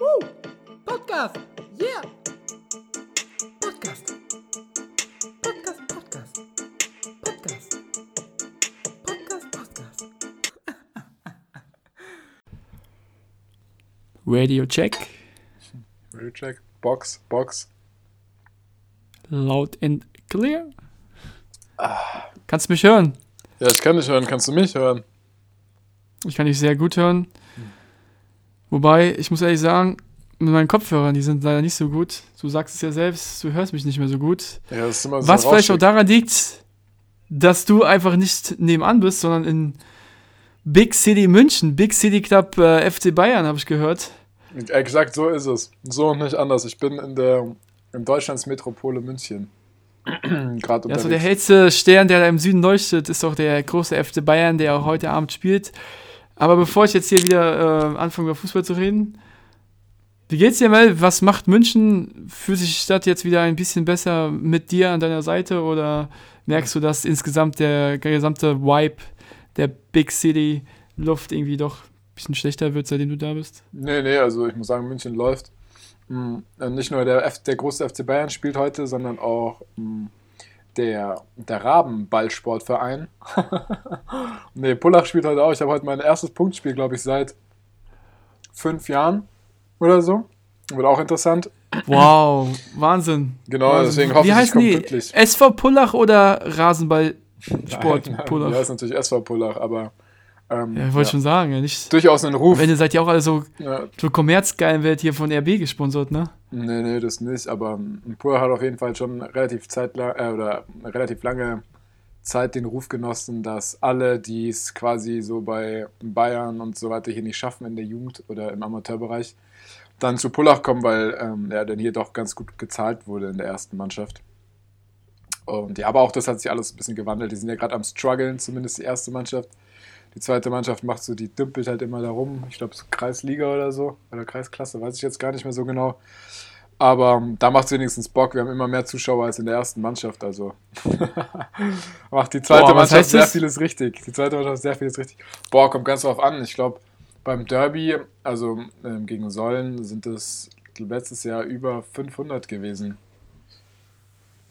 Woo! Podcast! Yeah! Podcast! Podcast, Podcast! Podcast! Podcast, Podcast! Radio check. Radio check. Box, Box. Laut and clear. Kannst du mich hören? Ja, ich kann dich hören. Kannst du mich hören? Ich kann dich sehr gut hören. Wobei, ich muss ehrlich sagen, mit meinen Kopfhörern, die sind leider nicht so gut. Du sagst es ja selbst, du hörst mich nicht mehr so gut. Ja, das ist immer so Was vielleicht auch daran liegt, dass du einfach nicht nebenan bist, sondern in Big City München, Big City Club äh, FC Bayern, habe ich gehört. Exakt so ist es. So und nicht anders. Ich bin in der in Deutschlands Metropole München. Gerade Ja, so der hellste Stern, der da im Süden leuchtet, ist doch der große FC Bayern, der auch heute Abend spielt. Aber bevor ich jetzt hier wieder äh, anfange, über Fußball zu reden, wie geht's dir, Mel? Was macht München? Fühlt sich die Stadt jetzt wieder ein bisschen besser mit dir an deiner Seite oder merkst du, dass insgesamt der gesamte Vibe der Big City Luft irgendwie doch ein bisschen schlechter wird, seitdem du da bist? Nee, nee, also ich muss sagen, München läuft. Äh, Nicht nur der, F der große FC Bayern spielt heute, sondern auch mm, der, der Rabenballsportverein. nee, Pullach spielt heute auch. Ich habe heute mein erstes Punktspiel, glaube ich, seit fünf Jahren oder so. Wird auch interessant. Wow, Wahnsinn. Genau, Wahnsinn. deswegen hoffe Wie ich, ich heißen komme die? pünktlich. SV Pullach oder Rasenballsport Nein, Pullach? Ja, ist natürlich SV Pullach, aber ähm, Ja, ich wollte schon sagen, ja, nicht. durchaus einen Ruf. Am Ende seid ihr auch alle so, Ja, so kommerzgeil, wird hier von RB gesponsert, ne? Nee, nee, das nicht, aber ähm, Pur hat auf jeden Fall schon relativ zeitlang äh, oder relativ lange Zeit den Ruf genossen, dass alle, die es quasi so bei Bayern und so weiter hier nicht schaffen in der Jugend oder im Amateurbereich, dann zu Pullach kommen, weil ähm, er dann hier doch ganz gut gezahlt wurde in der ersten Mannschaft. Und ja, aber auch das hat sich alles ein bisschen gewandelt. Die sind ja gerade am struggeln, zumindest die erste Mannschaft. Die zweite Mannschaft macht so, die dümpelt halt immer da rum. Ich glaube, so Kreisliga oder so. Oder Kreisklasse, weiß ich jetzt gar nicht mehr so genau. Aber ähm, da macht es wenigstens Bock. Wir haben immer mehr Zuschauer als in der ersten Mannschaft. Also macht die zweite Boah, Mannschaft sehr vieles richtig. Die zweite Mannschaft sehr vieles richtig. Boah, kommt ganz drauf an. Ich glaube, beim Derby, also ähm, gegen Sollen, sind es letztes Jahr über 500 gewesen.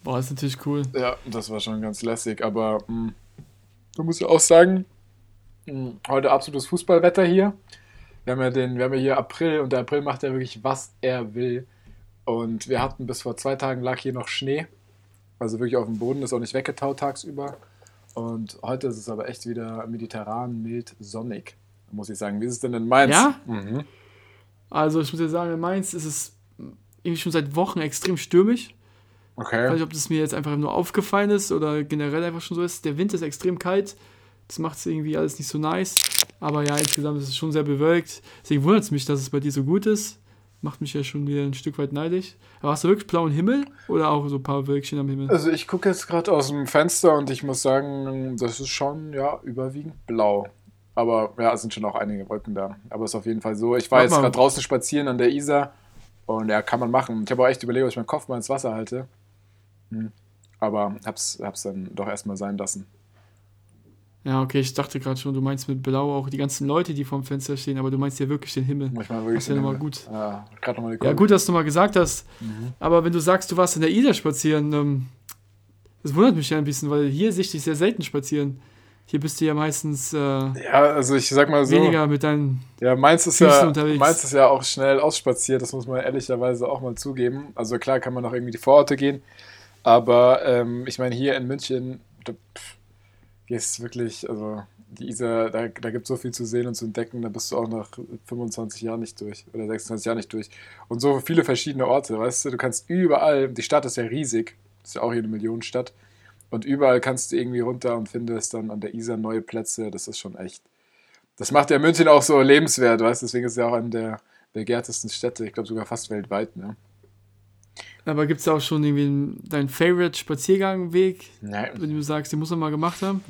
Boah, ist natürlich cool. Ja, das war schon ganz lässig, aber mh, man muss ja auch sagen, heute absolutes Fußballwetter hier. Wir haben ja den, wir haben ja hier April und der April macht ja wirklich, was er will. Und wir hatten bis vor zwei Tagen lag hier noch Schnee. Also wirklich auf dem Boden, ist auch nicht weggetaut tagsüber. Und heute ist es aber echt wieder mediterran, mild, sonnig, muss ich sagen. Wie ist es denn in Mainz? Ja? Mhm. Also, ich muss ja sagen, in Mainz ist es irgendwie schon seit Wochen extrem stürmisch. Ich weiß Okay. nicht, ob das mir jetzt einfach nur aufgefallen ist oder generell einfach schon so ist. Der Wind ist extrem kalt. Das macht es irgendwie alles nicht so nice. Aber ja, insgesamt ist es schon sehr bewölkt. Deswegen wundert es mich, dass es bei dir so gut ist. Macht mich ja schon wieder ein Stück weit neidisch. Aber hast du wirklich blauen Himmel oder auch so ein paar Wölkchen am Himmel? Also ich gucke jetzt gerade aus dem Fenster und ich muss sagen, das ist schon ja überwiegend blau. Aber ja, es sind schon auch einige Wolken da. Aber es ist auf jeden Fall so. Ich war Mach jetzt gerade draußen spazieren an der Isar und ja, kann man machen. Ich habe auch echt überlegt, ob ich meinen Kopf mal ins Wasser halte. Hm. Aber hab's, hab's dann doch erstmal sein lassen. Ja, okay, ich dachte gerade schon, du meinst mit blau auch die ganzen Leute, die vorm Fenster stehen, aber du meinst ja wirklich den Himmel. Ich meine wirklich. Das ist ja nochmal gut. Ja, nochmal die Ja, gut, dass du mal gesagt hast. Mhm. Aber wenn du sagst, du warst in der Isar spazieren, ähm, das wundert mich ja ein bisschen, weil hier sehe ich dich sehr selten spazieren. Hier bist du ja meistens äh, Ja, also ich sag mal so. weniger mit deinen. Ja, ist Füßen ja, unterwegs. Ist ja auch schnell ausspaziert, das muss man ehrlicherweise auch mal zugeben. Also klar kann man noch irgendwie die Vororte gehen, aber ähm, ich meine, hier in München, da, pff, ist wirklich, also die Isar, da, da gibt es so viel zu sehen und zu entdecken, da bist du auch nach 25 Jahren nicht durch oder 26 Jahren nicht durch. Und so viele verschiedene Orte, weißt du, du kannst überall, die Stadt ist ja riesig, ist ja auch hier eine Millionenstadt, und überall kannst du irgendwie runter und findest dann an der Isar neue Plätze, das ist schon echt das macht ja München auch so lebenswert, weißt du? Deswegen ist es ja auch eine der begehrtesten Städte, ich glaube sogar fast weltweit, ne? Aber gibt es auch schon irgendwie einen- deinen Favorite-Spaziergangweg, Nein. wenn du sagst, den muss man mal gemacht haben?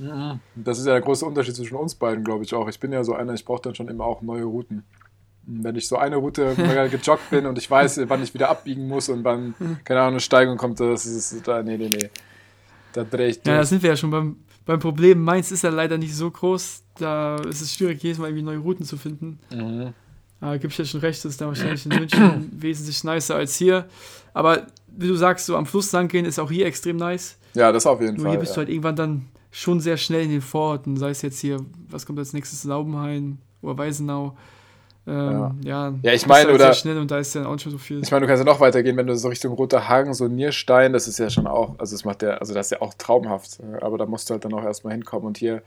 Das ist ja der große Unterschied zwischen uns beiden, glaube ich auch. Ich bin ja so einer, ich brauche dann schon immer auch neue Routen. Wenn ich so eine Route gejoggt bin und ich weiß, wann ich wieder abbiegen muss und wann, keine Ahnung, eine Steigung kommt, das ist, da, nee, nee, nee. Da drehe ich Ja, da durch. sind wir ja schon beim, beim Problem. Mainz ist ja leider nicht so groß. Da ist es schwierig, jedes Mal irgendwie neue Routen zu finden. Mhm. Da gebe ich ja schon recht, das ist dann wahrscheinlich in München wesentlich nicer als hier. Aber wie du sagst, so am Fluss lang gehen ist auch hier extrem nice. Ja, das auf jeden Nur Fall. hier bist ja. du halt irgendwann dann schon sehr schnell in den Vororten. Sei es jetzt hier, was kommt als nächstes, Laubenhain oder Weisenau. Ähm, ja. Ja, ich bist meine, halt oder- Sehr schnell und da ist dann auch nicht mehr so viel. Ich meine, du kannst ja noch weitergehen, wenn du so Richtung Roter Hagen, so Nierstein, das ist ja schon auch, also das macht ja, also das ist ja auch traumhaft, aber da musst du halt dann auch erstmal hinkommen und hier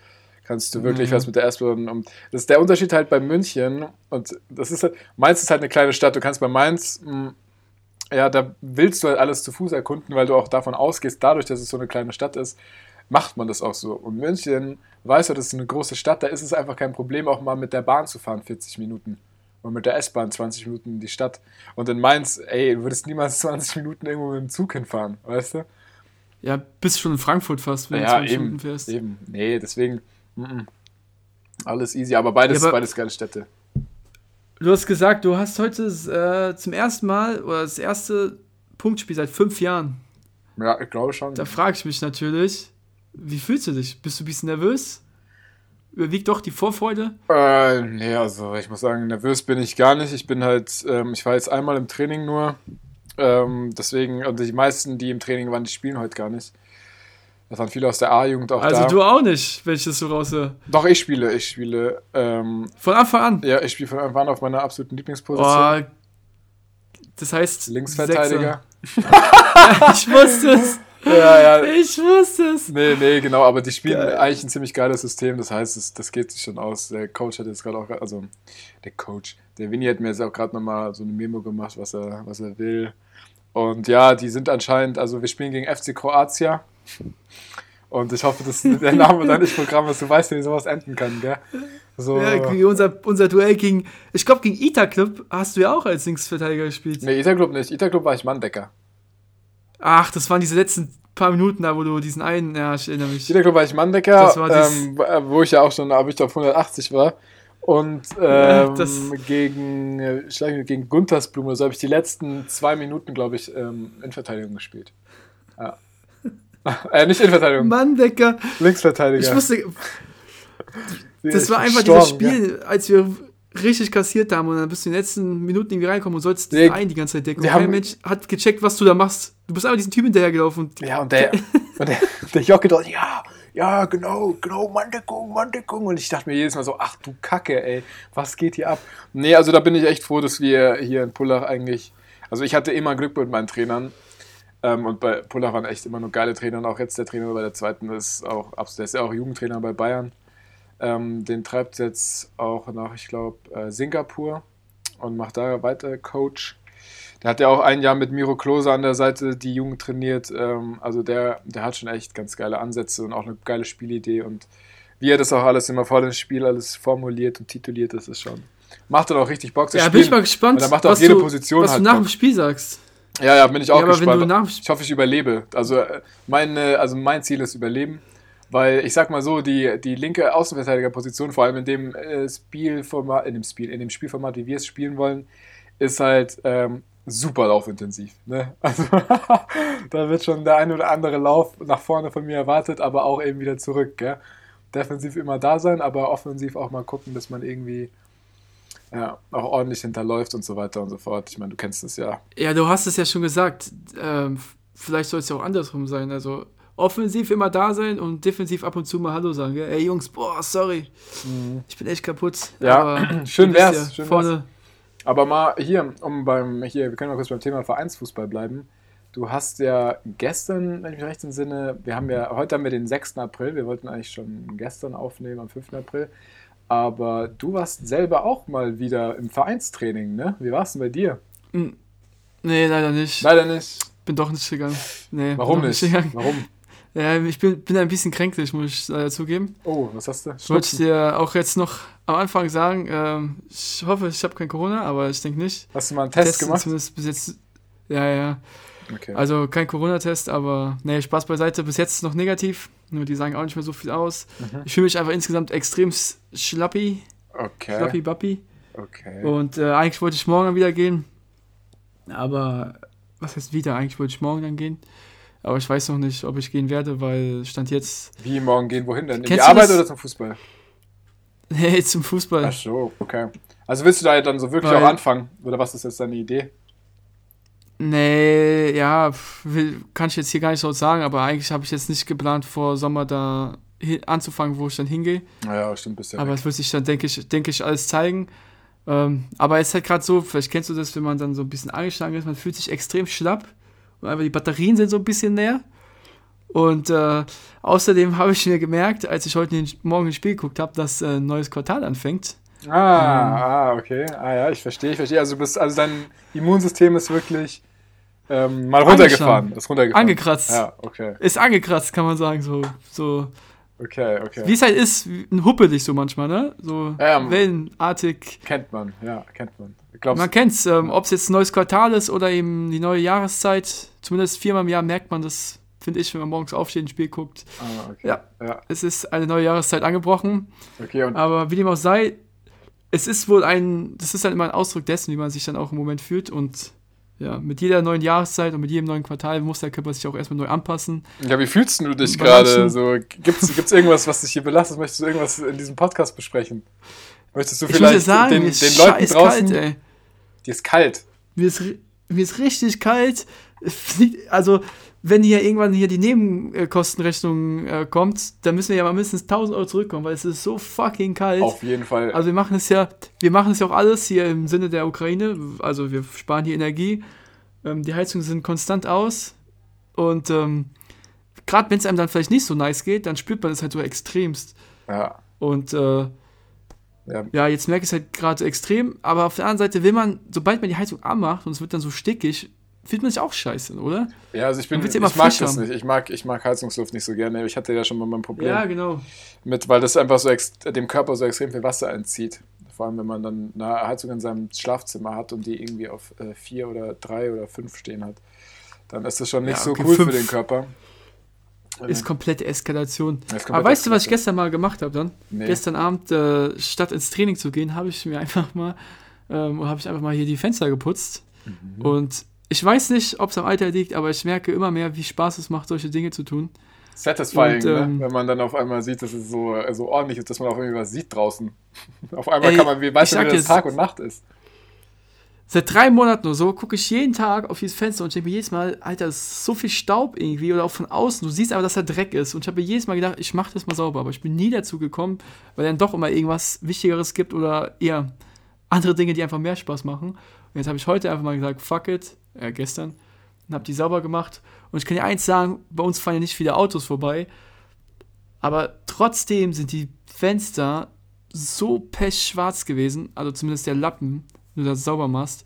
kannst du wirklich Mhm. was mit der S-Bahn um. Das ist der Unterschied halt bei München und das ist halt, Mainz ist halt eine kleine Stadt, du kannst bei Mainz, mh, ja, da willst du halt alles zu Fuß erkunden, weil du auch davon ausgehst, dadurch, dass es so eine kleine Stadt ist, macht man das auch so. Und München, weißt du, das ist eine große Stadt, da ist es einfach kein Problem, auch mal mit der Bahn zu fahren, 40 Minuten. Und mit der S-Bahn 20 Minuten in die Stadt. Und in Mainz, ey, du würdest niemals 20 Minuten irgendwo mit dem Zug hinfahren, weißt du? Ja, bist schon in Frankfurt fast, wenn du Ja, 20 eben, Minuten fährst. eben. Nee, deswegen, mm-mm. alles easy. Aber beides, Ja, aber- beides geile Städte. Du hast gesagt, du hast heute äh, zum ersten Mal oder das erste Punktspiel seit fünf Jahren. Ja, ich glaube schon. Da frage ich mich natürlich, wie fühlst du dich? Bist du ein bisschen nervös? Überwiegt doch die Vorfreude? Äh, nee, also ich muss sagen, nervös bin ich gar nicht. Ich bin halt, ähm, ich war jetzt einmal im Training nur. Ähm, deswegen, und die meisten, die im Training waren, die spielen heute gar nicht. Das waren viele aus der A-Jugend auch Also da. du auch nicht, wenn ich das so raushöre. Doch, ich spiele, ich spiele. Ähm, Von Anfang an. ja, ich spiele von Anfang an auf meiner absoluten Lieblingsposition. Oh, das heißt Linksverteidiger. Ich wusste es. Ja, ja. Ich wusste es. Nee, nee, genau, aber die spielen Geil. eigentlich ein ziemlich geiles System. Das heißt, es, das geht sich schon aus. Der Coach hat jetzt gerade auch, also der Coach, der Winnie hat mir jetzt auch gerade nochmal so eine Memo gemacht, was er, was er will. Und ja, die sind anscheinend, also wir spielen gegen FC Kroatia. Und ich hoffe, dass der Name da nicht Programm ist. Du weißt ja, wie sowas enden kann, gell? So, Ja, wie unser, unser Duell gegen, ich glaube, gegen Ita Club hast du ja auch als Linksverteidiger gespielt. nee, Ita Club nicht. Ita Club war ich Manndecker. Ach, das waren diese letzten paar Minuten da, wo du diesen einen, ja, ich erinnere mich. Ita Club war ich Manndecker, war ähm, wo ich ja auch schon, aber ich auf 180 war. Und Ja, ähm, das- gegen, äh, schlag mich, gegen Guntersblume, so habe ich die letzten zwei Minuten, glaube ich, ähm, in Verteidigung gespielt. Ja. äh, nicht in Verteidigung, Mann, Decker. Linksverteidiger. Ich wusste, das war einfach gestorben, dieses Spiel, als wir richtig kassiert haben und dann bist du in den letzten Minuten irgendwie reinkommen und sollst den einen die ganze Zeit decken. Und kein Mensch hat gecheckt, was du da machst. Du bist einfach diesen Typ hinterhergelaufen. Ja, ja und der, und der, der Jocke dort, ja, ja, genau, genau, Manndeckung, Manndeckung. Und ich dachte mir jedes Mal so, ach du Kacke, ey, was geht hier ab? Nee, also da bin ich echt froh, dass wir hier in Pullach eigentlich, also ich hatte immer Glück mit meinen Trainern. Ähm, und bei Pullach waren echt immer nur geile Trainer. Und auch jetzt der Trainer bei der zweiten ist auch, abs- der ist ja auch Jugendtrainer bei Bayern. Ähm, den treibt jetzt auch nach, ich glaube, äh, Singapur und macht da weiter Coach. Der hat ja auch ein Jahr mit Miro Klose an der Seite die Jugend trainiert. Ähm, also der, der hat schon echt ganz geile Ansätze und auch eine geile Spielidee. Und wie er das auch alles immer vor dem Spiel alles formuliert und tituliert, das ist schon. Macht dann auch richtig Bock zu Ja, spielen. bin ich mal gespannt, Und er macht auch was, jede du, Position was halt du nach Bock. dem Spiel sagst. Ja, ja, bin ich auch ja, gespannt. Ich hoffe, ich überlebe. Also, äh, meine, also mein Ziel ist Überleben. Weil ich sag mal so, die, die linke Außenverteidigerposition, vor allem in dem äh, Spielformat, in dem Spiel, in dem Spielformat, wie wir es spielen wollen, ist halt ähm, super laufintensiv. Ne? Also da wird schon der eine oder andere Lauf nach vorne von mir erwartet, aber auch eben wieder zurück. Gell? Defensiv immer da sein, aber offensiv auch mal gucken, dass man irgendwie ja, auch ordentlich hinterläuft und so weiter und so fort. Ich meine, du kennst es ja. Ja, du hast es ja schon gesagt. Ähm, vielleicht soll es ja auch andersrum sein. Also offensiv immer da sein und defensiv ab und zu mal Hallo sagen. Gell? Ey Jungs, boah, sorry. Ich bin echt kaputt. Ja, Aber schön wär's, Ja, schön vorne. Aber mal hier, um beim, hier, wir können mal kurz beim Thema Vereinsfußball bleiben. Du hast ja gestern, wenn ich mich recht entsinne, wir haben ja, heute haben wir den 6. April, wir wollten eigentlich schon gestern aufnehmen, am 5. April. Aber du warst selber auch mal wieder im Vereinstraining, ne? Wie war es denn bei dir? Hm. Nee, leider nicht. Leider nicht. Bin doch nicht gegangen. Nee, Warum nicht? gegangen. Warum? Ja, ich bin, bin ein bisschen kränklich, muss ich leider zugeben. Oh, was hast du? Ich wollte Schnupfen? dir auch jetzt noch am Anfang sagen, ähm, ich hoffe, ich habe kein Corona, aber ich denke nicht. Hast du mal einen Test Testen gemacht? Zumindest bis jetzt. Ja, ja. Okay. Also kein Corona-Test, aber nee, Spaß beiseite. Bis jetzt noch negativ. Nur die sagen auch nicht mehr so viel aus. Mhm. Ich fühle mich einfach insgesamt extrem schlappi, Okay. schlappi bappi. Okay. Und äh, eigentlich wollte ich morgen wieder gehen. Aber was heißt wieder? Eigentlich wollte ich morgen dann gehen. Aber ich weiß noch nicht, ob ich gehen werde, weil Stand jetzt. Wie morgen gehen? Wohin denn? In die Kennst du Arbeit das? oder zum Fußball? Nee, zum Fußball. Ach so, okay. Also willst du da dann so wirklich Weil- auch anfangen? Oder was ist jetzt deine Idee? Nee, ja, will, kann ich jetzt hier gar nicht so sagen, aber eigentlich habe ich jetzt nicht geplant, vor Sommer da anzufangen, wo ich dann hingehe. Naja, stimmt, bist ja Aber es wird sich dann, denke ich, denke ich, alles zeigen. Ähm, aber es ist halt gerade so, vielleicht kennst du das, wenn man dann so ein bisschen angeschlagen ist, man fühlt sich extrem schlapp und einfach die Batterien sind so ein bisschen leer. Und äh, außerdem habe ich mir gemerkt, als ich heute den, Morgen ein Spiel geguckt habe, dass äh, ein neues Quartal anfängt. Ah, ah, okay. Ah ja, ich verstehe, ich verstehe. Also, bist, also dein Immunsystem ist wirklich ähm, mal runtergefahren. Ist runtergefahren. Angekratzt. Ja, okay. Ist angekratzt, kann man sagen, so, so Okay, okay. wie es halt ist, huppelig so manchmal, ne? So ja. wellenartig. Kennt man, ja, kennt man. Glaubst Man kennt's, ähm, ob es jetzt ein neues Quartal ist oder eben die neue Jahreszeit, zumindest viermal im Jahr merkt man das, finde ich, wenn man morgens aufsteht, ein Spiel guckt. Ah, okay. Ja. ja. Es ist eine neue Jahreszeit angebrochen, Okay, und aber wie dem auch sei, es ist wohl ein, das ist dann immer ein Ausdruck dessen, wie man sich dann auch im Moment fühlt und ja, mit jeder neuen Jahreszeit und mit jedem neuen Quartal muss der Körper sich auch erstmal neu anpassen. ja, wie fühlst du dich gerade? So, gibt's, gibt's irgendwas, was dich hier belastet? Möchtest du irgendwas in diesem Podcast besprechen? Möchtest du vielleicht sagen, den, den Leuten draußen. kalt, ey. Dir ist kalt. Mir ist, mir ist richtig kalt. Also, wenn hier irgendwann hier die Nebenkostenrechnung äh, kommt, dann müssen wir ja mal mindestens 1000 Euro zurückkommen, weil es ist so fucking kalt. Auf jeden Fall. Also wir machen es ja, wir machen es ja auch alles hier im Sinne der Ukraine. Also wir sparen hier Energie. Ähm, die Heizungen sind konstant aus. Und ähm, gerade wenn es einem dann vielleicht nicht so nice geht, dann spürt man es halt so extremst. ja. Und äh, Ja. ja, jetzt merke ich es halt gerade so extrem. Aber auf der anderen Seite will man, sobald man die Heizung anmacht und es wird dann so stickig, fühlt man sich auch scheiße, oder? ja, also ich bin, ich mag das haben. nicht. Ich mag, ich mag Heizungsluft nicht so gerne. Ich hatte ja schon mal mein Problem Ja, genau. mit, weil das einfach so dem Körper so extrem viel Wasser entzieht. Vor allem, wenn man dann eine Heizung in seinem Schlafzimmer hat und die irgendwie auf äh, vier oder drei oder fünf stehen hat, dann ist das schon nicht Ja, so okay, cool fünf für den Körper. Ist komplette Eskalation. Ist komplett Aber weißt du, was ich gestern mal gemacht habe dann? Nee. Gestern Abend, äh, statt ins Training zu gehen, habe ich mir einfach mal, ähm, habe ich einfach mal hier die Fenster geputzt. Mhm. Und ich weiß nicht, ob es am Alter liegt, aber ich merke immer mehr, wie Spaß es macht, solche Dinge zu tun. Satisfying, Und, ähm, ne? wenn man dann auf einmal sieht, dass es so, äh, so ordentlich ist, dass man auch irgendwie was sieht draußen. auf einmal Ey, kann man, wie weißt du, wie das Tag und Nacht ist. Seit drei Monaten oder so gucke ich jeden Tag auf dieses Fenster und denke mir jedes Mal, Alter, das ist so viel Staub irgendwie oder auch von außen. Du siehst aber, dass da Dreck ist. Und ich habe mir jedes Mal gedacht, ich mache das mal sauber. Aber ich bin nie dazu gekommen, weil dann doch immer irgendwas Wichtigeres gibt oder eher andere Dinge, die einfach mehr Spaß machen. Und jetzt habe ich heute einfach mal gesagt, fuck it, äh, gestern, und habe die sauber gemacht. Und ich kann dir eins sagen, bei uns fahren ja nicht viele Autos vorbei. Aber trotzdem sind die Fenster so pechschwarz gewesen, also zumindest der Lappen, wenn du das sauber machst.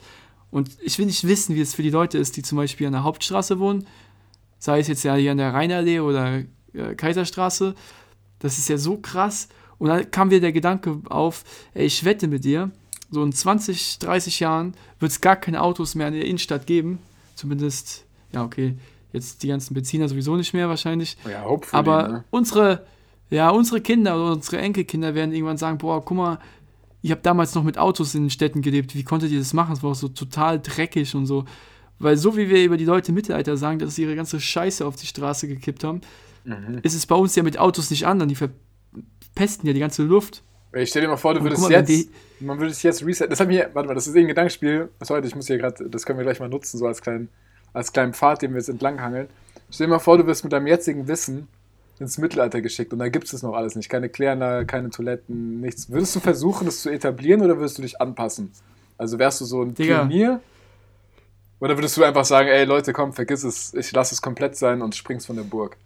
Und ich will nicht wissen, wie es für die Leute ist, die zum Beispiel an der Hauptstraße wohnen, sei es jetzt ja hier an der Rheinallee oder äh, Kaiserstraße. Das ist ja so krass. Und dann kam mir der Gedanke auf, ey, ich wette mit dir, so in 20, 30 Jahren wird es gar keine Autos mehr in der Innenstadt geben. Zumindest, ja, okay, jetzt die ganzen Benziner sowieso nicht mehr wahrscheinlich. Ja, hopefully, Aber ne? unsere, ja, unsere Kinder oder unsere Enkelkinder werden irgendwann sagen, boah, guck mal, ich habe damals noch mit Autos in den Städten gelebt, wie konntet ihr das machen? Es war auch so total dreckig und so. Weil so wie wir über die Leute im Mittelalter sagen, dass sie ihre ganze Scheiße auf die Straße gekippt haben, Mhm. ist es bei uns ja mit Autos nicht anders. Die verpesten ja die ganze Luft. Ich stell dir mal vor, du würdest mal, jetzt, man würde dich jetzt resetten. Das hat mir, warte mal, das ist irgendein Gedankenspiel. Was heute, ich muss hier gerade, das können wir gleich mal nutzen, so als kleinen, als kleinen Pfad, den wir jetzt entlanghangeln. Stell dir mal vor, du wirst mit deinem jetzigen Wissen ins Mittelalter geschickt und da gibt es das noch alles nicht. Keine Kläranlage, keine Toiletten, nichts. Würdest du versuchen, das zu etablieren oder würdest du dich anpassen? Also wärst du so ein Digga. Pionier? Oder würdest du einfach sagen, ey Leute, komm, vergiss es, ich lasse es komplett sein und springst von der Burg?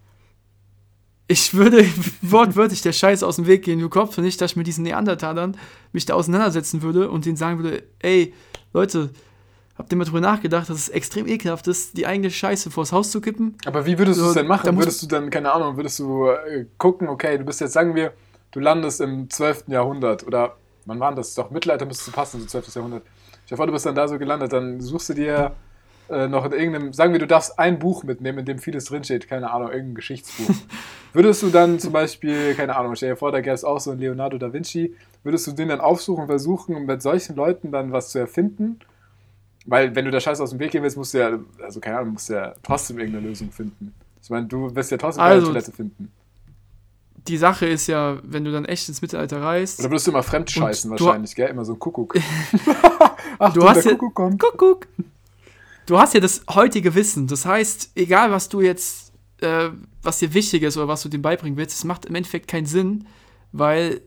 Ich würde wortwörtlich der Scheiße aus dem Weg gehen. Du doch nicht, dass ich mit diesen Neandertalern mich da auseinandersetzen würde und denen sagen würde, ey, Leute, habt ihr mal drüber nachgedacht, dass es extrem ekelhaft ist, die eigene Scheiße vors Haus zu kippen? Aber wie würdest du es denn machen? Würdest du dann, keine Ahnung, würdest du äh, gucken, okay, du bist jetzt, sagen wir, du landest im 12. Jahrhundert oder wann war denn das? Doch Mittelalter müsste passen, so 12. Jahrhundert. Ich vor, du bist dann da so gelandet, dann suchst du dir äh, noch in irgendeinem, sagen wir, du darfst ein Buch mitnehmen, in dem vieles drinsteht, keine Ahnung, irgendein Geschichtsbuch. würdest du dann zum Beispiel, keine Ahnung, stell dir vor, da gäbe es auch so einen Leonardo da Vinci, würdest du den dann aufsuchen, versuchen, mit solchen Leuten dann was zu erfinden? Weil, wenn du der Scheiße aus dem Weg gehen willst, musst du ja, also keine Ahnung, musst du ja trotzdem irgendeine Lösung finden. Ich meine, du wirst ja trotzdem Also- Toilette finden. die Sache ist ja, wenn du dann echt ins Mittelalter reist, Oder würdest du immer fremd scheißen Und du- wahrscheinlich, gell? Immer so ein Kuckuck. Ach, Du hast der ja- Kuckuck kommt. Kuckuck. Du hast ja das heutige Wissen. Das heißt, egal was du jetzt, äh, was dir wichtig ist oder was du dem beibringen willst, es macht im Endeffekt keinen Sinn, weil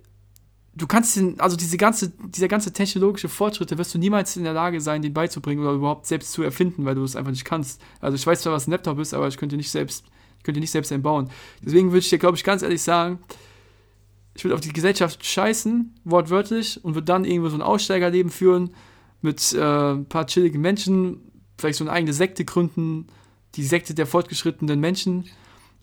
du kannst den, also diese ganze, dieser ganze technologische Fortschritte wirst du niemals in der Lage sein, den beizubringen oder überhaupt selbst zu erfinden, weil du es einfach nicht kannst. Also ich weiß zwar, was ein Laptop ist, aber ich könnte nicht selbst, könnte nicht selbst einen bauen. Deswegen würde ich dir, glaube ich, ganz ehrlich sagen, ich würde auf die Gesellschaft scheißen, wortwörtlich, und würde dann irgendwo so ein Aussteigerleben führen mit äh, ein paar chilligen Menschen, vielleicht so eine eigene Sekte gründen, die Sekte der fortgeschrittenen Menschen.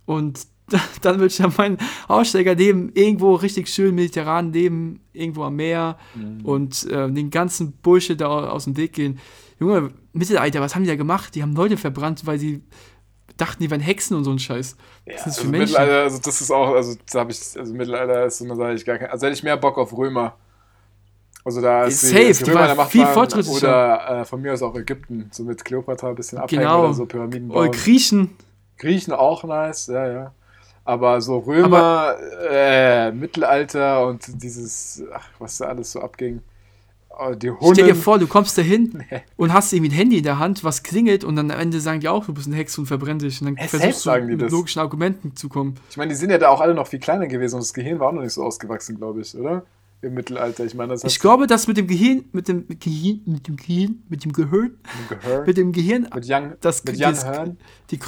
Und dann würde ich dann mein Aussteigerleben irgendwo richtig schön mediterran leben, irgendwo am Meer Mhm. und äh, den ganzen Bullshit da aus dem Weg gehen. Junge, Mittelalter, was haben die da gemacht? Die haben Leute verbrannt, weil sie dachten, die wären Hexen und so ein Scheiß. Ja, das ist für also Menschen. Mittelalter, also das ist auch, also da habe ich, also Mittelalter ist so eine Sache, ich gar kein, also hätte ich mehr Bock auf Römer. Also da ist Safe, die, die Römer Macht viel waren, fortschrittlicher. Oder äh, von mir aus auch Ägypten, so mit Kleopatra ein bisschen abhängen Genau. oder so Pyramiden Oder bauen. Griechen. Griechen auch nice, ja, ja. Aber so Römer, äh, Mittelalter und dieses, ach, was da alles so abging. Oh, die Stell dir Hunde. vor, du kommst da hin Nee. und hast irgendwie ein Handy in der Hand, was klingelt und dann am Ende sagen die auch, du bist ein Hex und verbrenn dich. Und dann Ja, versuchst du mit das. logischen Argumenten zu kommen. Ich meine, die sind ja da auch alle noch viel kleiner gewesen und das Gehirn war auch noch nicht so ausgewachsen, glaube ich, oder? Im Mittelalter. Ich meine, das Ich glaube, dass mit dem Gehirn, mit dem Gehirn, mit dem Gehirn, mit dem Gehirn, mit dem Gehirn, Mit Young, das, mit Young das, Hearn. die,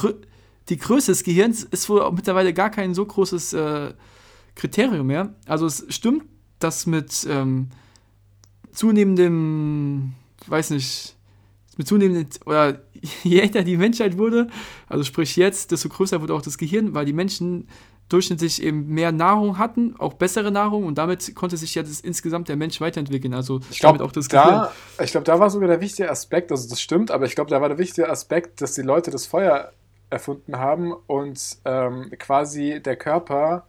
die Größe des Gehirns ist wohl mittlerweile gar kein so großes äh, Kriterium mehr. Also es stimmt, dass mit ähm, zunehmendem, weiß nicht, mit zunehmendem, oder je älter die Menschheit wurde, also sprich jetzt, desto größer wurde auch das Gehirn, weil die Menschen durchschnittlich eben mehr Nahrung hatten, auch bessere Nahrung und damit konnte sich ja das, insgesamt der Mensch weiterentwickeln. Also Ich damit glaube, auch das Gehirn. da, ich glaub, da war sogar der wichtige Aspekt, also das stimmt, aber ich glaube, da war der wichtige Aspekt, dass die Leute das Feuer erfunden haben und ähm, quasi der Körper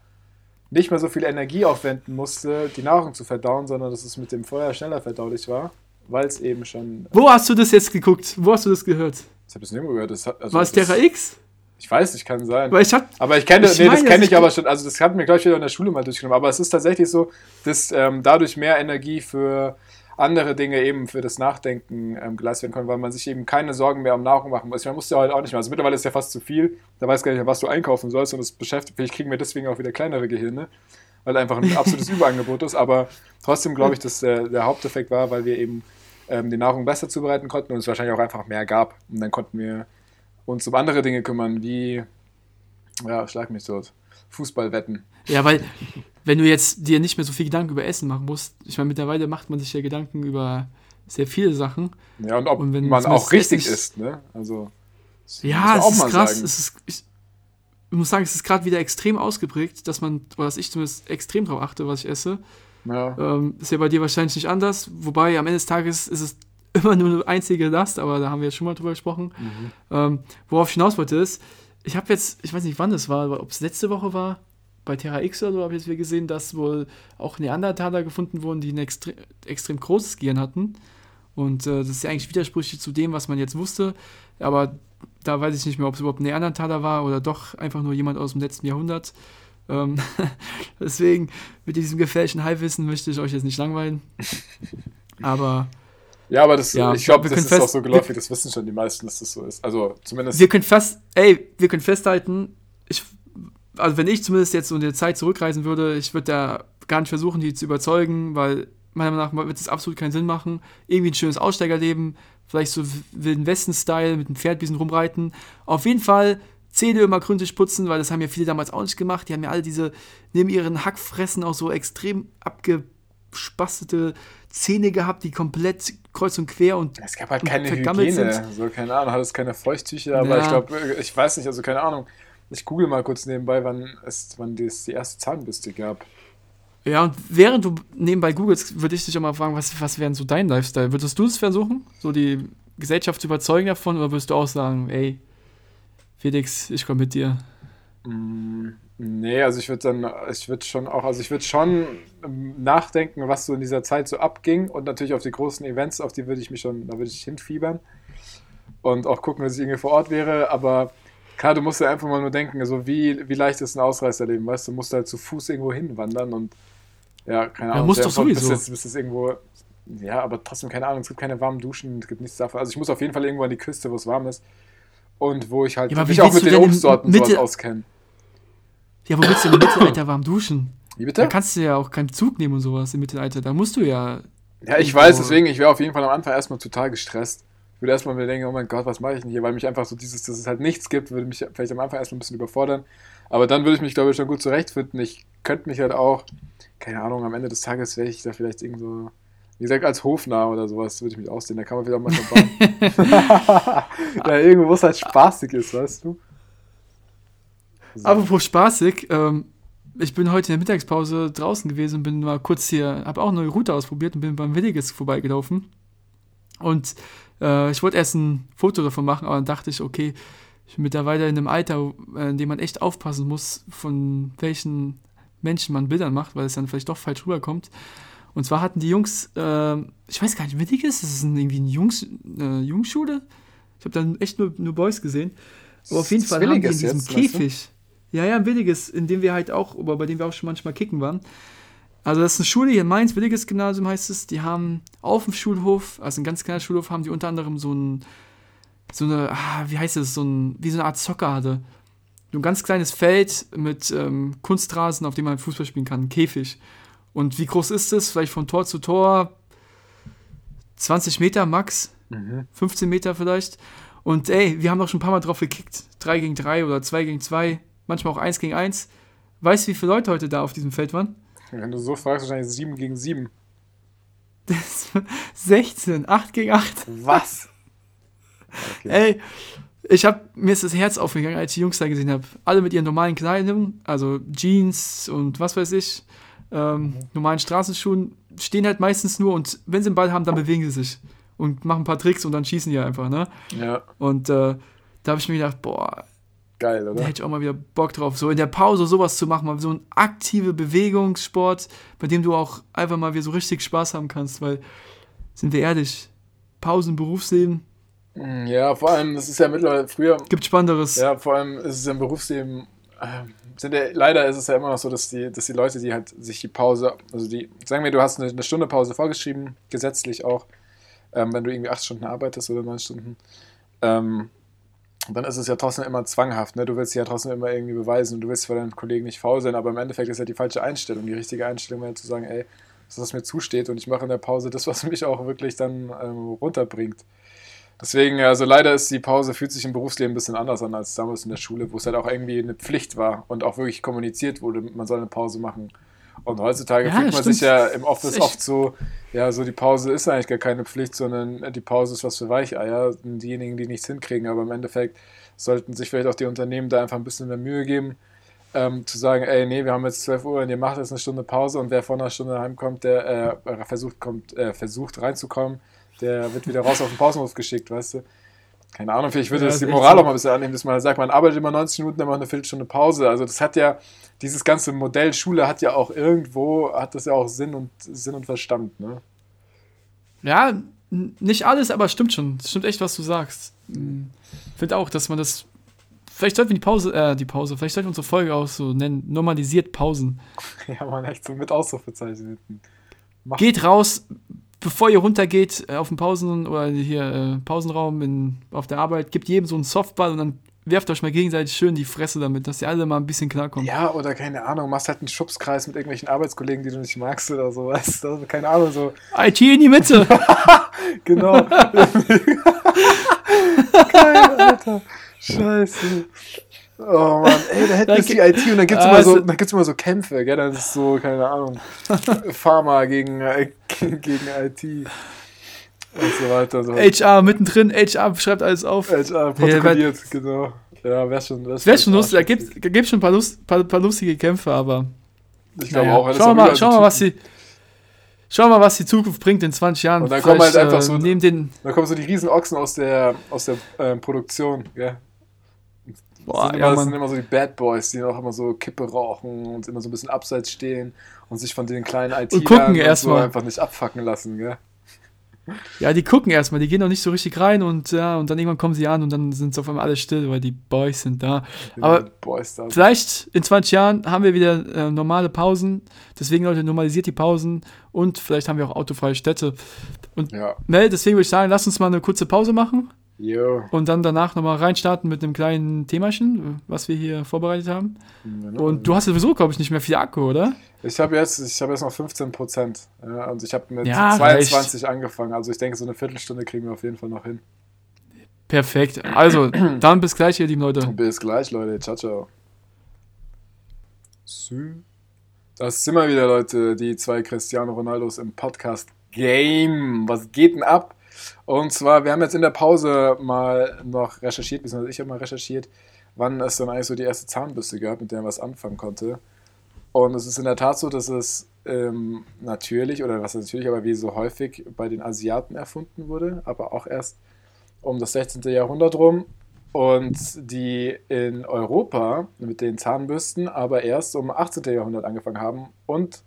nicht mehr so viel Energie aufwenden musste, die Nahrung zu verdauen, sondern dass es mit dem Feuer schneller verdaulich war, weil es eben schon. Wo hast du das jetzt geguckt? Wo hast du das gehört? Ich habe es nirgendwo gehört. Das also War es das, Terra X? Ich weiß nicht, kann sein. Weil ich hab, Aber ich kenne, Ich nee, das kenne das ich aber schon, also das hatten wir, glaube ich, wieder in der Schule mal durchgenommen. Aber es ist tatsächlich so, dass ähm, dadurch mehr Energie für andere Dinge eben für das Nachdenken ähm, geleistet werden kann, weil man sich eben keine Sorgen mehr um Nahrung machen muss. Man muss ja heute auch nicht mehr. Also mittlerweile ist ja fast zu viel. Da weiß gar nicht mehr, was du einkaufen sollst und das beschäftigt. Vielleicht kriegen wir deswegen auch wieder kleinere Gehirne, weil einfach ein absolutes Überangebot ist. Aber trotzdem glaube ich, dass der, der Haupteffekt war, weil wir eben ähm, die Nahrung besser zubereiten konnten und es wahrscheinlich auch einfach mehr gab. Und dann konnten wir uns um andere Dinge kümmern, wie ja, schlag mich dort. Fußballwetten. ja, weil, wenn du jetzt dir nicht mehr so viel Gedanken über Essen machen musst, ich meine, mittlerweile macht man sich ja Gedanken über sehr viele Sachen. Ja, und ob Und wenn man es auch richtig ist, ne? Also. Ja, es auch ist krass. sagen. Es ist, ich, ich muss sagen, es ist gerade wieder extrem ausgeprägt, dass man, oder dass ich zumindest extrem drauf achte, was ich esse. Ja. Ähm, ist ja bei dir wahrscheinlich nicht anders. Wobei am Ende des Tages ist es immer nur eine einzige Last, aber da haben wir jetzt schon mal drüber gesprochen. Mhm. Ähm, worauf ich hinaus wollte ist, ich habe jetzt, ich weiß nicht wann das war, ob es letzte Woche war, bei Terra X oder so, habe ich jetzt wieder gesehen, dass wohl auch Neandertaler gefunden wurden, die ein extre extrem großes Gehirn hatten. Und äh, das ist ja eigentlich widersprüchlich zu dem, was man jetzt wusste. Aber da weiß ich nicht mehr, ob es überhaupt ein Neandertaler war oder doch einfach nur jemand aus dem letzten Jahrhundert. Ähm, deswegen, mit diesem gefährlichen Halbwissen möchte ich euch jetzt nicht langweilen. Aber ja, aber das, Ja, ich glaube, wir das ist auch fest- so geläufig, das wissen schon die meisten, dass das so ist. Also zumindest. wir können fast, ey, wir können festhalten, ich, also wenn ich zumindest jetzt so in der Zeit zurückreisen würde, ich würde da gar nicht versuchen, die zu überzeugen, weil meiner Meinung nach wird es absolut keinen Sinn machen. Irgendwie ein schönes Aussteigerleben, vielleicht so Wilden Westen-Style, mit einem Pferd ein bisschen rumreiten. Auf jeden Fall Zähne immer gründlich putzen, weil das haben ja viele damals auch nicht gemacht. Die haben ja alle diese, neben ihren Hackfressen auch so extrem abgespastete Zähne gehabt, die komplett kreuz und quer und es gab halt keine vergammelt Hygiene. sind. So, keine Ahnung, hat es keine Feuchttücher, aber Ja. ich glaube, ich weiß nicht, also keine Ahnung. Ich google mal kurz nebenbei, wann es, wann es die erste Zahnbürste gab. Ja, und während du nebenbei googelst, würde ich dich auch mal fragen, was, was wäre denn so dein Lifestyle? Würdest du es versuchen, so die Gesellschaft zu überzeugen davon, oder würdest du auch sagen, ey, Felix, ich komme mit dir? Mm, Nee, also ich würde dann, ich würde schon auch, also ich würde schon ähm, nachdenken, was so in dieser Zeit so abging und natürlich auf die großen Events, auf die würde ich mich schon, da würde ich hinfiebern und auch gucken, dass ich irgendwie vor Ort wäre, aber Klar, du musst ja einfach mal nur denken, so wie, wie leicht ist ein Ausreißerleben, weißt du? Du musst halt zu Fuß irgendwo hinwandern und ja, keine Ja, Ahnung. musst sehr doch sowieso. Bis jetzt, bis jetzt irgendwo, ja, aber trotzdem keine Ahnung, es gibt keine warmen Duschen, es gibt nichts davon. Also ich muss auf jeden Fall irgendwo an die Küste, wo es warm ist und wo ich halt Ja, mich auch mit den Obstsorten sowas Mitte- auskenne. Ja, wo willst du im Mittelalter warm duschen? Wie Da bitte? kannst du ja auch keinen Zug nehmen und sowas im Mittelalter. Da musst du ja. Ja, ich irgendwo- weiß, deswegen, ich wäre auf jeden Fall am Anfang erstmal total gestresst. Ich würde erstmal mir denken, oh mein Gott, was mache ich denn hier? Weil mich einfach so dieses, dass es halt nichts gibt, würde mich vielleicht am Anfang erstmal ein bisschen überfordern. Aber dann würde ich mich, glaube ich, schon gut zurechtfinden. Ich könnte mich halt auch, keine Ahnung, am Ende des Tages wäre ich da vielleicht irgend so, wie gesagt, als Hofnarr oder sowas würde ich mich aussehen. Da kann man wieder auch mal verbauen. ja, irgendwo, wo es halt spaßig ist, weißt du? So. Apropos spaßig, ähm, ich bin heute in der Mittagspause draußen gewesen und bin mal kurz hier, habe auch eine neue Route ausprobiert und bin beim Williges vorbeigelaufen. Und äh, ich wollte erst ein Foto davon machen, aber dann dachte ich, okay, ich bin mittlerweile in einem Alter, äh, in dem man echt aufpassen muss, von welchen Menschen man Bildern macht, weil es dann vielleicht doch falsch rüberkommt. Und zwar hatten die Jungs, äh, ich weiß gar nicht, Williges, das ist ein, irgendwie eine Jungs, äh, Jungsschule. Ich habe dann echt nur, nur Boys gesehen. Aber auf jeden Fall haben die in diesem jetzt, weißt du? Ja, ja, ein Williges, in dem wir halt auch, oder bei dem wir auch schon manchmal kicken waren. Also das ist eine Schule hier in Mainz, Williges Gymnasium heißt es. Die haben auf dem Schulhof, also ein ganz kleiner Schulhof, haben die unter anderem so ein, so eine, ah, wie heißt es, so ein, wie so eine Art Zockerhalle. So ein ganz kleines Feld mit ähm, Kunstrasen, auf dem man Fußball spielen kann, ein Käfig. Und wie groß ist es? Vielleicht von Tor zu Tor 20 Meter max, Mhm. 15 Meter vielleicht. Und ey, wir haben doch schon ein paar Mal drauf gekickt. 3 gegen 3 oder 2 gegen 2, manchmal auch 1 gegen 1. Weißt du, wie viele Leute heute da auf diesem Feld waren? Wenn du so fragst, wahrscheinlich 7 gegen 7. Das war 16, 8 gegen 8. Was? Okay. Ey, ich hab, mir ist das Herz aufgegangen, als ich die Jungs da gesehen habe. Alle mit ihren normalen Kleidung, also Jeans und was weiß ich, ähm, normalen Straßenschuhen, stehen halt meistens nur und wenn sie einen Ball haben, dann bewegen sie sich und machen ein paar Tricks und dann schießen die einfach, ne? Ja, Und äh, da habe ich mir gedacht, boah, geil, da oder? hätte ich auch mal wieder Bock drauf, so in der Pause sowas zu machen, mal so ein aktive Bewegungssport, bei dem du auch einfach mal wieder so richtig Spaß haben kannst, weil, sind wir ehrlich, Pausen, Berufsleben, Mm, Ja, vor allem, das ist ja mittlerweile früher, gibt Spannenderes. ja, vor allem ist es im Berufsleben, ähm, sind ja, leider ist es ja immer noch so, dass die, dass die Leute, die halt sich die Pause, also die, sagen wir, du hast eine, eine Stunde Pause vorgeschrieben, gesetzlich auch, ähm, wenn du irgendwie acht Stunden arbeitest oder neun Stunden, ähm, dann ist es ja trotzdem immer zwanghaft, ne? Du willst ja trotzdem immer irgendwie beweisen und du willst vor deinen Kollegen nicht faul sein, aber im Endeffekt ist ja die falsche Einstellung. Die richtige Einstellung wäre zu sagen, ey, das ist, was mir zusteht und ich mache in der Pause das, was mich auch wirklich dann ähm, runterbringt. Deswegen, also leider ist die Pause, fühlt sich im Berufsleben ein bisschen anders an als damals in der Schule, wo es halt auch irgendwie eine Pflicht war und auch wirklich kommuniziert wurde, man soll eine Pause machen. Und heutzutage Ja, fühlt man stimmt. sich ja im Office oft so, ja, so die Pause ist eigentlich gar keine Pflicht, sondern die Pause ist was für Weicheier, diejenigen, die nichts hinkriegen. Aber im Endeffekt sollten sich vielleicht auch die Unternehmen da einfach ein bisschen mehr Mühe geben, ähm, zu sagen, ey, nee, wir haben jetzt 12 Uhr und ihr macht jetzt eine Stunde Pause und wer vor einer Stunde heimkommt, der äh, versucht, kommt, äh, versucht reinzukommen, der wird wieder raus auf den Pausenhof geschickt, weißt du? Keine Ahnung, vielleicht würde Ja, das die Moral so. auch mal ein bisschen annehmen, dass man sagt, man arbeitet immer 90 Minuten, dann macht eine Viertelstunde Pause. Also das hat ja, dieses ganze Modell Schule hat ja auch irgendwo, hat das ja auch Sinn und Sinn und Verstand, ne? Ja, nicht alles, aber stimmt schon. Stimmt echt, was du sagst. Ich finde auch, dass man das. Vielleicht sollten wir die Pause, äh, die Pause, vielleicht sollten wir unsere Folge auch so nennen, normalisiert Pausen. Ja, man, echt so mit Ausrufezeichen hinten. Macht- Geht raus, bevor ihr runtergeht äh, auf den Pausen oder hier äh, Pausenraum in, auf der Arbeit, gebt jedem so einen Softball und dann werft euch mal gegenseitig schön die Fresse damit, dass ihr alle mal ein bisschen klarkommt. Ja, oder keine Ahnung, machst halt einen Schubskreis mit irgendwelchen Arbeitskollegen, die du nicht magst oder so, weißt du? Also, keine Ahnung, so, IT in die Mitte! genau. Geil, Alter. Scheiße. Oh Mann, ey, da hätten wir die IT und dann gibt's Ah, immer so, also- dann gibt's immer so Kämpfe, gell? Dann ist so, keine Ahnung, Pharma gegen, äh, gegen IT und so weiter. So. HR mittendrin, HR schreibt alles auf. HR protokolliert, genau. Ja, wär schon, wär Wäre schon lustig, da gibt da gibt's schon ein paar, Lust, paar, paar lustige Kämpfe, aber Ich glaube naja. auch. schauen wir mal, überall schauen so wir mal, was schauen wir mal, was die Zukunft bringt in 20 Jahren. Und dann kommen halt einfach äh, so- neben den, Da kommen so die riesen Ochsen aus der, aus der ähm, Produktion, gell? Boah, sind, ja, immer, das sind immer so die Bad Boys, die auch immer so Kippe rauchen und immer so ein bisschen abseits stehen und sich von den kleinen IT gucken so erst mal. einfach nicht abfacken lassen, gell? Ja, die gucken erstmal, die gehen noch nicht so richtig rein und ja, und dann irgendwann kommen sie an und dann sind es auf einmal alle still, weil die Boys sind da. Aber Boys da. Vielleicht in 20 Jahren haben wir wieder äh, normale Pausen. Deswegen, Leute, normalisiert die Pausen und vielleicht haben wir auch autofreie Städte. Ja. Mel, deswegen würde ich sagen, lass uns mal eine kurze Pause machen Jo. und dann danach nochmal reinstarten mit einem kleinen Themachen, was wir hier vorbereitet haben. Genau. Und du hast sowieso, glaube ich, nicht mehr viel Akku, oder? Ich habe jetzt, ich habe jetzt noch 15 Prozent. Ja, und ich habe mit Ja, 22 angefangen. Also ich denke, so eine Viertelstunde kriegen wir auf jeden Fall noch hin. Perfekt. Also, dann bis gleich, ihr lieben Leute. Bis gleich, Leute. Ciao, ciao. Das sind wir wieder, Leute. Die zwei Cristiano Ronaldos im Podcast Game. Was geht denn ab? Und zwar, wir haben jetzt in der Pause mal noch recherchiert, beziehungsweise ich habe mal recherchiert, wann es dann eigentlich so die erste Zahnbürste gab, mit der man was anfangen konnte. Und es ist in der Tat so, dass es ähm, natürlich, oder was natürlich, aber wie so häufig bei den Asiaten erfunden wurde, aber auch erst um das 16. Jahrhundert rum. Und die in Europa mit den Zahnbürsten aber erst um 18. Jahrhundert angefangen haben. Und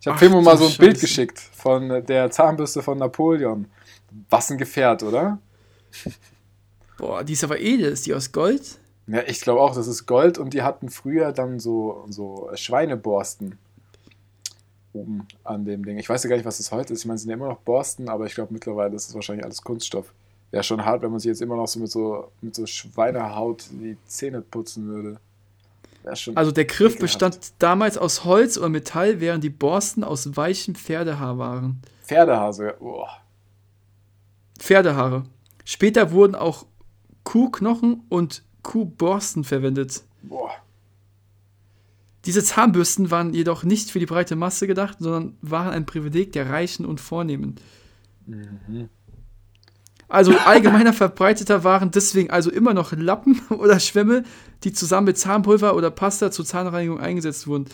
ich habe Fimo mal so ein Bild Scheiße. geschickt von der Zahnbürste von Napoleon. Was ein Gefährt, oder? Boah, die ist aber edel. Ist die aus Gold? Ja, ich glaube auch, das ist Gold und die hatten früher dann so, so Schweineborsten oben an dem Ding. Ich weiß ja gar nicht, was das heute ist. Ich meine, es sind ja immer noch Borsten, aber ich glaube mittlerweile ist es wahrscheinlich alles Kunststoff. Wäre schon hart, wenn man sich jetzt immer noch so mit so, mit so Schweinehaut die Zähne putzen würde. Also der Griff Ekelhaft. bestand damals aus Holz oder Metall, während die Borsten aus weichem Pferdehaar waren. Pferdehase. Oh. Pferdehaare. Später wurden auch Kuhknochen und Kuhborsten verwendet. Boah. Diese Zahnbürsten waren jedoch nicht für die breite Masse gedacht, sondern waren ein Privileg der Reichen und Vornehmen. Mhm. Also allgemeiner verbreiteter waren deswegen also immer noch Lappen oder Schwämme, die zusammen mit Zahnpulver oder Pasta zur Zahnreinigung eingesetzt wurden.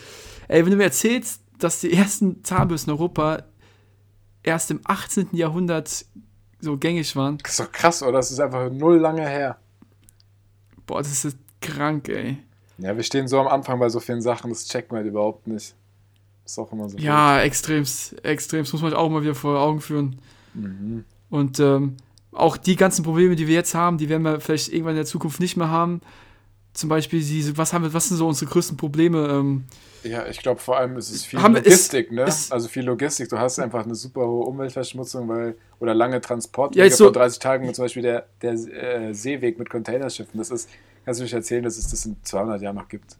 Ey, wenn du mir erzählst, dass die ersten Zahnbürsten in Europa erst im 18. Jahrhundert so gängig waren, Das ist doch krass, oder? Das ist einfach null lange her. boah, das ist krank, ey. Ja, wir stehen so am Anfang bei so vielen Sachen, das checkt man halt überhaupt nicht. Ist auch immer so. Ja, extremst, extremst, muss man auch mal wieder vor Augen führen. Mhm. Und ähm, auch die ganzen Probleme, die wir jetzt haben, die werden wir vielleicht irgendwann in der Zukunft nicht mehr haben. Zum Beispiel, diese, was, haben wir, was sind so unsere größten Probleme? Ähm, Ja, ich glaube vor allem ist es viel Haben Logistik, ne? ist- also viel Logistik. Du hast einfach eine super hohe Umweltverschmutzung, weil oder lange Transport. Ja, so- vor 30 Tagen zum Beispiel der, der äh, Seeweg mit Containerschiffen. Das ist, kannst du mich erzählen, dass es das in 200 Jahren noch gibt?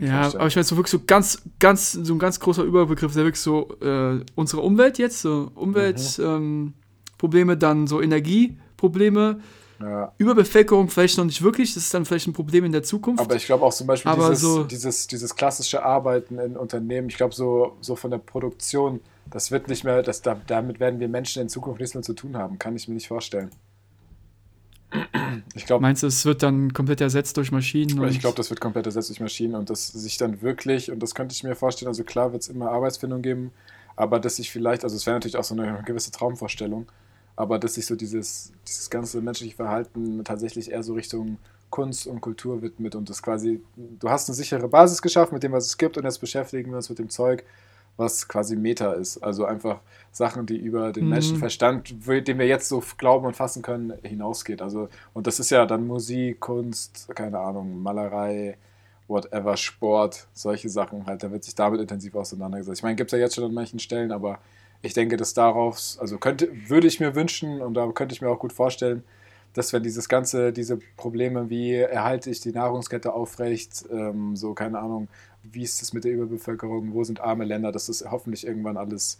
Ja, aber ich meine, so wirklich so ganz, ganz, so ein ganz großer Überbegriff, der wirklich so äh, unsere Umwelt jetzt, so Umweltprobleme, ähm, Probleme, dann so Energieprobleme, ja. Überbevölkerung vielleicht noch nicht wirklich, das ist dann vielleicht ein Problem in der Zukunft. Aber ich glaube auch zum Beispiel dieses, so- dieses, dieses klassische Arbeiten in Unternehmen, ich glaube so, so von der Produktion, das wird nicht mehr, das, da, damit werden wir Menschen in Zukunft nichts mehr zu tun haben. Kann ich mir nicht vorstellen. Ich glaube, Meinst du, es wird dann komplett ersetzt durch Maschinen? Ich glaube, das wird komplett ersetzt durch Maschinen und dass sich dann wirklich, und das könnte ich mir vorstellen, also klar wird es immer Arbeitsfindung geben, aber dass sich vielleicht, also es wäre natürlich auch so eine gewisse Traumvorstellung, aber dass sich so dieses, dieses ganze menschliche Verhalten tatsächlich eher so Richtung Kunst und Kultur widmet und das quasi, du hast eine sichere Basis geschaffen mit dem, was es gibt und jetzt beschäftigen wir uns mit dem Zeug, was quasi Meta ist. Also einfach Sachen, die über den Mhm. Menschenverstand, den wir jetzt so glauben und fassen können, hinausgeht. Also, und das ist ja dann Musik, Kunst, keine Ahnung, Malerei, whatever, Sport, solche Sachen halt. Da wird sich damit intensiv auseinandergesetzt. Ich meine, gibt es ja jetzt schon an manchen Stellen, aber ich denke, dass darauf, also könnte, würde ich mir wünschen und da könnte ich mir auch gut vorstellen, dass wenn dieses ganze, diese Probleme wie erhalte ich die Nahrungskette aufrecht, ähm, so keine Ahnung, wie ist es mit der Überbevölkerung, wo sind arme Länder, dass das hoffentlich irgendwann alles,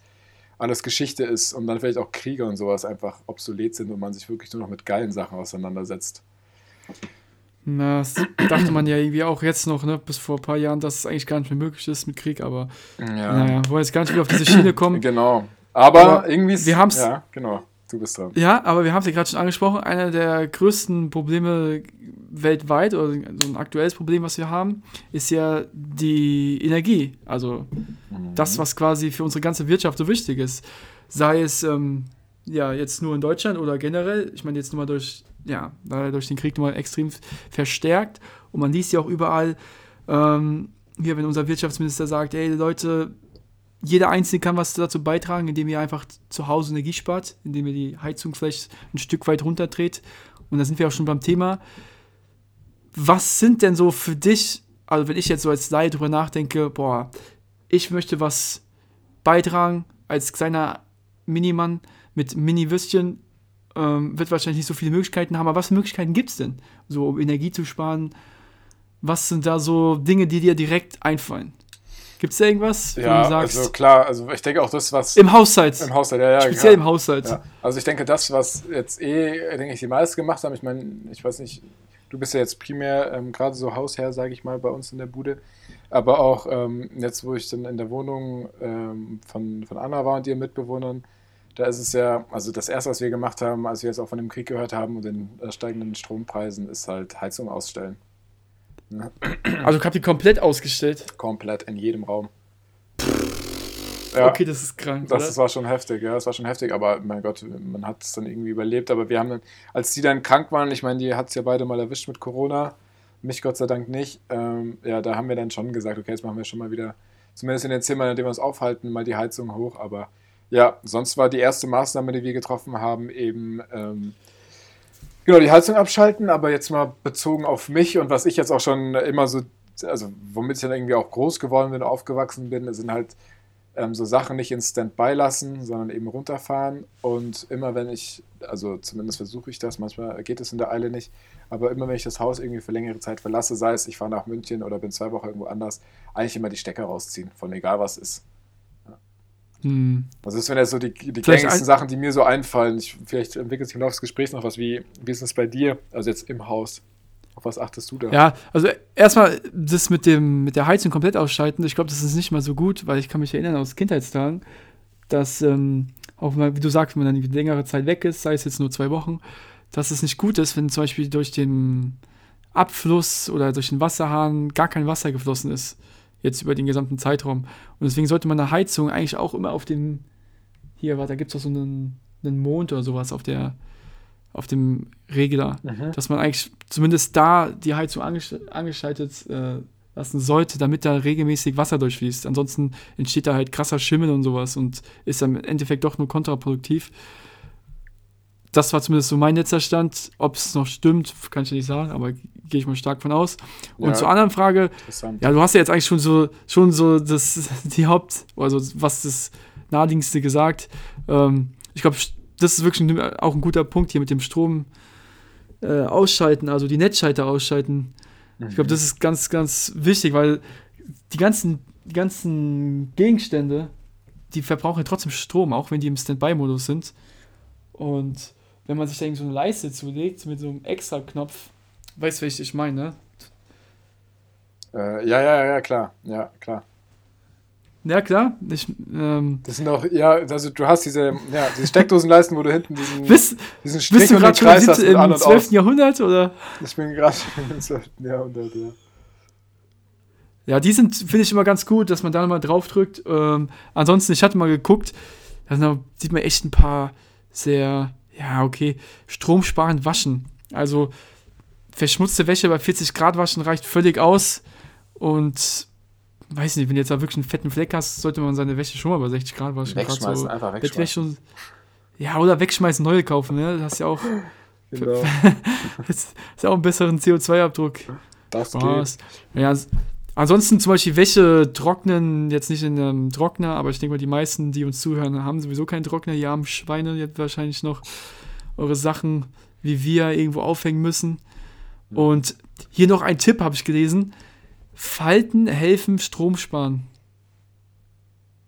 alles Geschichte ist und dann vielleicht auch Kriege und sowas einfach obsolet sind und man sich wirklich nur noch mit geilen Sachen auseinandersetzt. Na, das dachte man ja irgendwie auch jetzt noch, ne, bis vor ein paar Jahren, dass es eigentlich gar nicht mehr möglich ist mit Krieg, aber Ja, naja, wollen jetzt gar nicht wieder auf diese Schiene kommen. genau. Aber, Aber irgendwie ist wir haben's- Ja, genau. Du bist dran. Ja, aber wir haben es ja gerade schon angesprochen, einer der größten Probleme weltweit oder so ein aktuelles Problem, was wir haben, ist ja die Energie. Also das, was quasi für unsere ganze Wirtschaft so wichtig ist. Sei es ähm, ja jetzt nur in Deutschland oder generell, ich meine jetzt nur mal durch, ja, durch den Krieg nochmal extrem verstärkt. Und man liest ja auch überall, ähm, hier, wenn unser Wirtschaftsminister sagt, ey Leute, jeder Einzelne kann was dazu beitragen, indem ihr einfach zu Hause Energie spart, indem ihr die Heizung vielleicht ein Stück weit runterdreht. Und da sind wir auch schon beim Thema. Was sind denn so für dich, also wenn ich jetzt so als Laie drüber nachdenke, boah, ich möchte was beitragen als kleiner Minimann mit Mini-Würstchen, ähm, wird wahrscheinlich nicht so viele Möglichkeiten haben, aber was für Möglichkeiten gibt es denn? So, um Energie zu sparen. Was sind da so Dinge, die dir direkt einfallen? Gibt es da irgendwas, wo Ja, du sagst, also klar, also ich denke auch das, was im Haushalt, im Haushalt, ja, ja, speziell ja. im Haushalt. Ja. Also ich denke, das, was jetzt eh, denke ich, die meisten gemacht haben, ich meine, ich weiß nicht, du bist ja jetzt primär ähm, gerade so Hausherr, sage ich mal, bei uns in der Bude, aber auch ähm, jetzt, wo ich dann in der Wohnung ähm, von, von Anna war und ihren Mitbewohnern, da ist es ja, also das Erste, was wir gemacht haben, als wir jetzt auch von dem Krieg gehört haben und den äh, steigenden Strompreisen, ist halt Heizung ausstellen. Ne? Also ich habe die komplett ausgestellt. Komplett in jedem Raum. Ja. Okay, das ist krank, Das, das war schon heftig, ja, das war schon heftig, aber mein Gott, man hat es dann irgendwie überlebt. Aber wir haben dann, als die dann krank waren, ich meine, die hat es ja beide mal erwischt mit Corona, mich Gott sei Dank nicht, ähm, ja, da haben wir dann schon gesagt, okay, jetzt machen wir schon mal wieder, zumindest in den Zimmern, in denen wir uns aufhalten, mal die Heizung hoch. Aber ja, sonst war die erste Maßnahme, die wir getroffen haben, eben ähm, genau die Heizung abschalten, aber jetzt mal bezogen auf mich und was ich jetzt auch schon immer so, also womit ich dann irgendwie auch groß geworden bin, aufgewachsen bin, sind halt ähm, so Sachen nicht in Standby lassen, sondern eben runterfahren. Und immer wenn ich, also zumindest versuche ich das, manchmal geht es in der Eile nicht, aber immer wenn ich das Haus irgendwie für längere Zeit verlasse, sei es ich fahre nach München oder bin zwei Wochen irgendwo anders, eigentlich immer die Stecker rausziehen, von egal was ist. Hm. Also das sind jetzt so die, die gängigsten Sachen, die mir so einfallen. Ich, vielleicht entwickelt sich im Laufe des Gesprächs noch was. Wie, wie ist es bei dir? Also jetzt im Haus. Auf was achtest du da? Ja, also erstmal das mit dem mit der Heizung komplett ausschalten. Ich glaube, das ist nicht mal so gut, weil ich kann mich erinnern aus Kindheitstagen, dass ähm, auch mal, wie du sagst, wenn man dann die längere Zeit weg ist, sei es jetzt nur zwei Wochen, dass es nicht gut ist, wenn zum Beispiel durch den Abfluss oder durch den Wasserhahn gar kein Wasser geflossen ist, jetzt über den gesamten Zeitraum. Und deswegen sollte man eine Heizung eigentlich auch immer auf dem, hier, warte, da gibt es doch so einen, einen Mond oder sowas auf der, auf dem Regler, Mhm. dass man eigentlich zumindest da die Heizung angesch angeschaltet äh, lassen sollte, damit da regelmäßig Wasser durchfließt. Ansonsten entsteht da halt krasser Schimmel und sowas und ist dann im Endeffekt doch nur kontraproduktiv. Das war zumindest so mein letzter Stand. Ob es noch stimmt, kann ich nicht sagen, aber gehe ich mal stark von aus. Und Ja. zur anderen Frage, ja, du hast ja jetzt eigentlich schon so, schon so das, die Haupt, also was das naheliegendste gesagt. Ähm, ich glaube, das ist wirklich ein, auch ein guter Punkt hier mit dem Strom äh, ausschalten, also die Netzschalter ausschalten. Ich glaube, das ist ganz, ganz wichtig, weil die ganzen, die ganzen Gegenstände, die verbrauchen ja trotzdem Strom, auch wenn die im Standby-Modus sind. Und wenn man sich da irgendwie so eine Leiste zulegt mit so einem extra Knopf, weißt du, welches ich meine, ne? Äh, ja, ja, ja, klar. Ja, klar. Ja, klar. Ich, ähm, Das sind auch, ja, also du hast diese, ja, diese Steckdosenleisten, wo du hinten diesen, bist, diesen Strich bist du gerade Kreis hast im an und 12. aus. Jahrhundert oder? Ich bin gerade im 12. Jahrhundert, ja. Ja, die sind, finde ich, immer ganz gut, dass man da mal drauf drückt. Ähm, ansonsten, ich hatte mal geguckt, da sieht man echt ein paar sehr, ja, okay, stromsparend waschen. Also verschmutzte Wäsche bei 40 Grad waschen reicht völlig aus. Und weiß nicht, wenn du jetzt da wirklich einen fetten Fleck hast, sollte man seine Wäsche schon mal bei 60 Grad waschen. Gerade Wegschmeißen, so einfach wegschmeißen. Und, ja, oder wegschmeißen, neue kaufen, ne? Das hast ja auch, Genau. das ist ja auch einen besseren CO2-Abdruck. Das geht. Spaß. Ja, s- ansonsten zum Beispiel Wäsche trocknen, jetzt nicht in einem Trockner, aber ich denke mal, die meisten, die uns zuhören, haben sowieso keinen Trockner. Die haben Schweine jetzt wahrscheinlich noch eure Sachen, wie wir, irgendwo aufhängen müssen. Und hier noch ein Tipp habe ich gelesen. Falten helfen Strom sparen.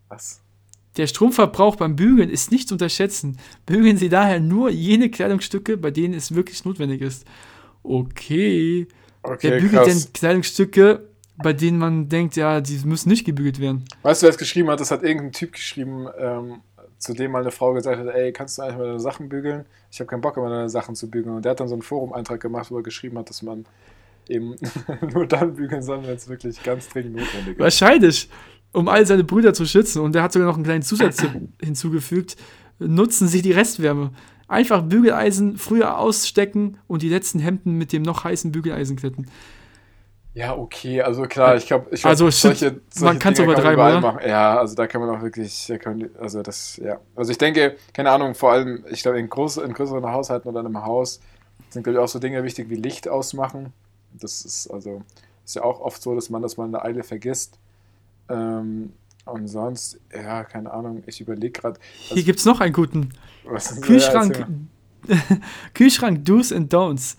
Was? Der Stromverbrauch beim Bügeln ist nicht zu unterschätzen. Bügeln Sie daher nur jene Kleidungsstücke, bei denen es wirklich notwendig ist. Okay. Wer Okay, bügelt krass. denn Kleidungsstücke, bei denen man denkt, ja, die müssen nicht gebügelt werden? Weißt du, wer es geschrieben hat? Das hat irgendein Typ geschrieben, ähm, zu dem mal eine Frau gesagt hat, ey, kannst du eigentlich mal deine Sachen bügeln? Ich habe keinen Bock, immer deine Sachen zu bügeln. Und der hat dann so einen Forum-Eintrag gemacht, wo er geschrieben hat, dass man eben nur dann bügeln soll, wenn es wirklich ganz dringend notwendig ist. Wahrscheinlich, um all seine Brüder zu schützen. Und er hat sogar noch einen kleinen Zusatztipp hinzugefügt. Nutzen Sie die Restwärme. Einfach Bügeleisen früher ausstecken und die letzten Hemden mit dem noch heißen Bügeleisen kletten. Ja, okay, also klar, ich glaube, ich glaub, Also, shit, man kann's Dinge kann übertreiben, überall oder? machen. Ja, also da kann man auch wirklich, also das, ja. Also ich denke, keine Ahnung, vor allem, ich glaube, in, groß, in größeren Haushalten oder in einem Haus sind, glaube ich, auch so Dinge wichtig wie Licht ausmachen. Das ist, also, ist ja auch oft so, dass man das mal in der Eile vergisst. Ähm, und sonst, ja, keine Ahnung, ich überlege gerade. Hier gibt es noch einen guten. Kühlschrank. Kühlschrank Do's and Don'ts.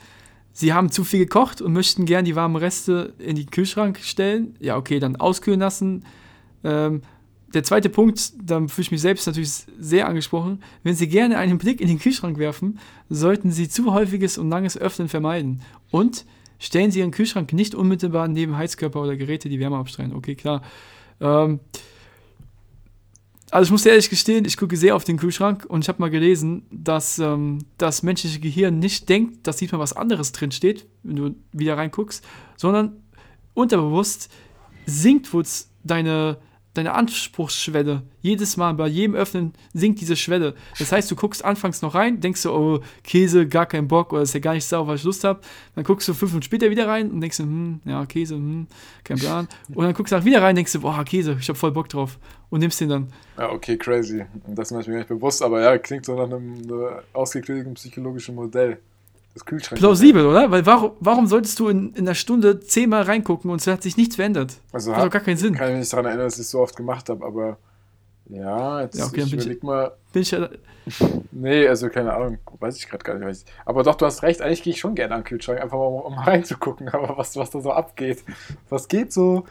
Sie haben zu viel gekocht und möchten gern die warmen Reste in den Kühlschrank stellen. Ja, okay, dann auskühlen lassen. Ähm, der zweite Punkt, da fühle ich mich selbst natürlich sehr angesprochen. Wenn Sie gerne einen Blick in den Kühlschrank werfen, sollten Sie zu häufiges und langes Öffnen vermeiden. Und stellen Sie Ihren Kühlschrank nicht unmittelbar neben Heizkörper oder Geräte, die Wärme abstrahlen. Okay, klar. Ähm, also ich muss ehrlich gestehen, ich gucke sehr auf den Kühlschrank und ich habe mal gelesen, dass ähm, das menschliche Gehirn nicht denkt, dass diesmal was anderes drin steht, wenn du wieder reinguckst, sondern unterbewusst sinkt wohl deine, deine Anspruchsschwelle. Jedes Mal bei jedem Öffnen sinkt diese Schwelle. Das heißt, du guckst anfangs noch rein, denkst du, oh, Käse, gar kein Bock oder ist ja gar nicht sauer, was ich Lust habe. Dann guckst du fünf Minuten später wieder rein und denkst hm, ja, Käse, hm, kein Plan. Und dann guckst du wieder rein denkst du, boah, Käse, ich habe voll Bock drauf. Und nimmst den dann. Ja, okay, crazy. Das ist mir nicht bewusst, aber ja, klingt so nach einem äh, ausgeklügelten psychologischen Modell. Das Kühlschrank. Plausibel, oder? Weil warum, warum solltest du in, in einer Stunde zehnmal reingucken und es hat sich nichts verändert? Also Hat doch gar keinen Sinn. Kann ich mich nicht daran erinnern, dass ich es so oft gemacht habe, aber ja, jetzt Ja, okay, dann ich bin ich- überleg mal. Bin ich ja, Nee, also keine Ahnung, weiß ich gerade gar nicht. ich- Aber doch, du hast recht, eigentlich gehe ich schon gerne an den Kühlschrank, einfach mal um, um reinzugucken, aber was, was da so abgeht. Was geht so?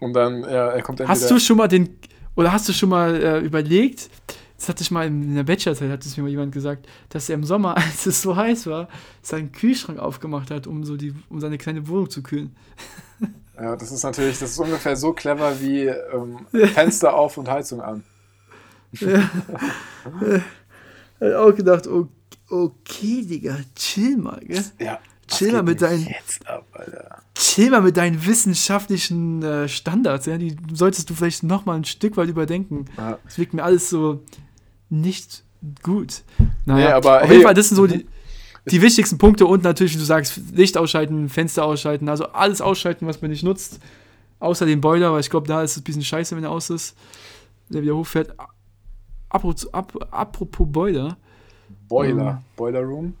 Und dann, ja, er kommt entweder. Hast du schon mal den, oder hast du schon mal äh, überlegt, das hatte ich mal in der Bachelorzeit, hat es mir mal jemand gesagt, dass er im Sommer, als es so heiß war, seinen Kühlschrank aufgemacht hat, um so die, um seine kleine Wohnung zu kühlen. Ja, das ist natürlich, das ist ungefähr so clever wie ähm, Fenster auf und Heizung an. Hat auch gedacht, oh, okay, Digga, chill mal, gell? Ja. Chill mal mit deinen- ab. Chill mal mit deinen wissenschaftlichen äh, Standards, ja? Die solltest du vielleicht noch mal ein Stück weit überdenken. Ja. Es wirkt mir alles so nicht gut. Naja, Nee, aber auf hey, jeden Fall, das sind so die, die wichtigsten Punkte und natürlich, wie du sagst, Licht ausschalten, Fenster ausschalten, also alles ausschalten, was man nicht nutzt. Außer den Boiler, weil ich glaube, da ist es ein bisschen scheiße, wenn er aus ist. Der wieder hochfährt. Apropos, ap, apropos Boiler, Boiler. Mhm. Boiler Room.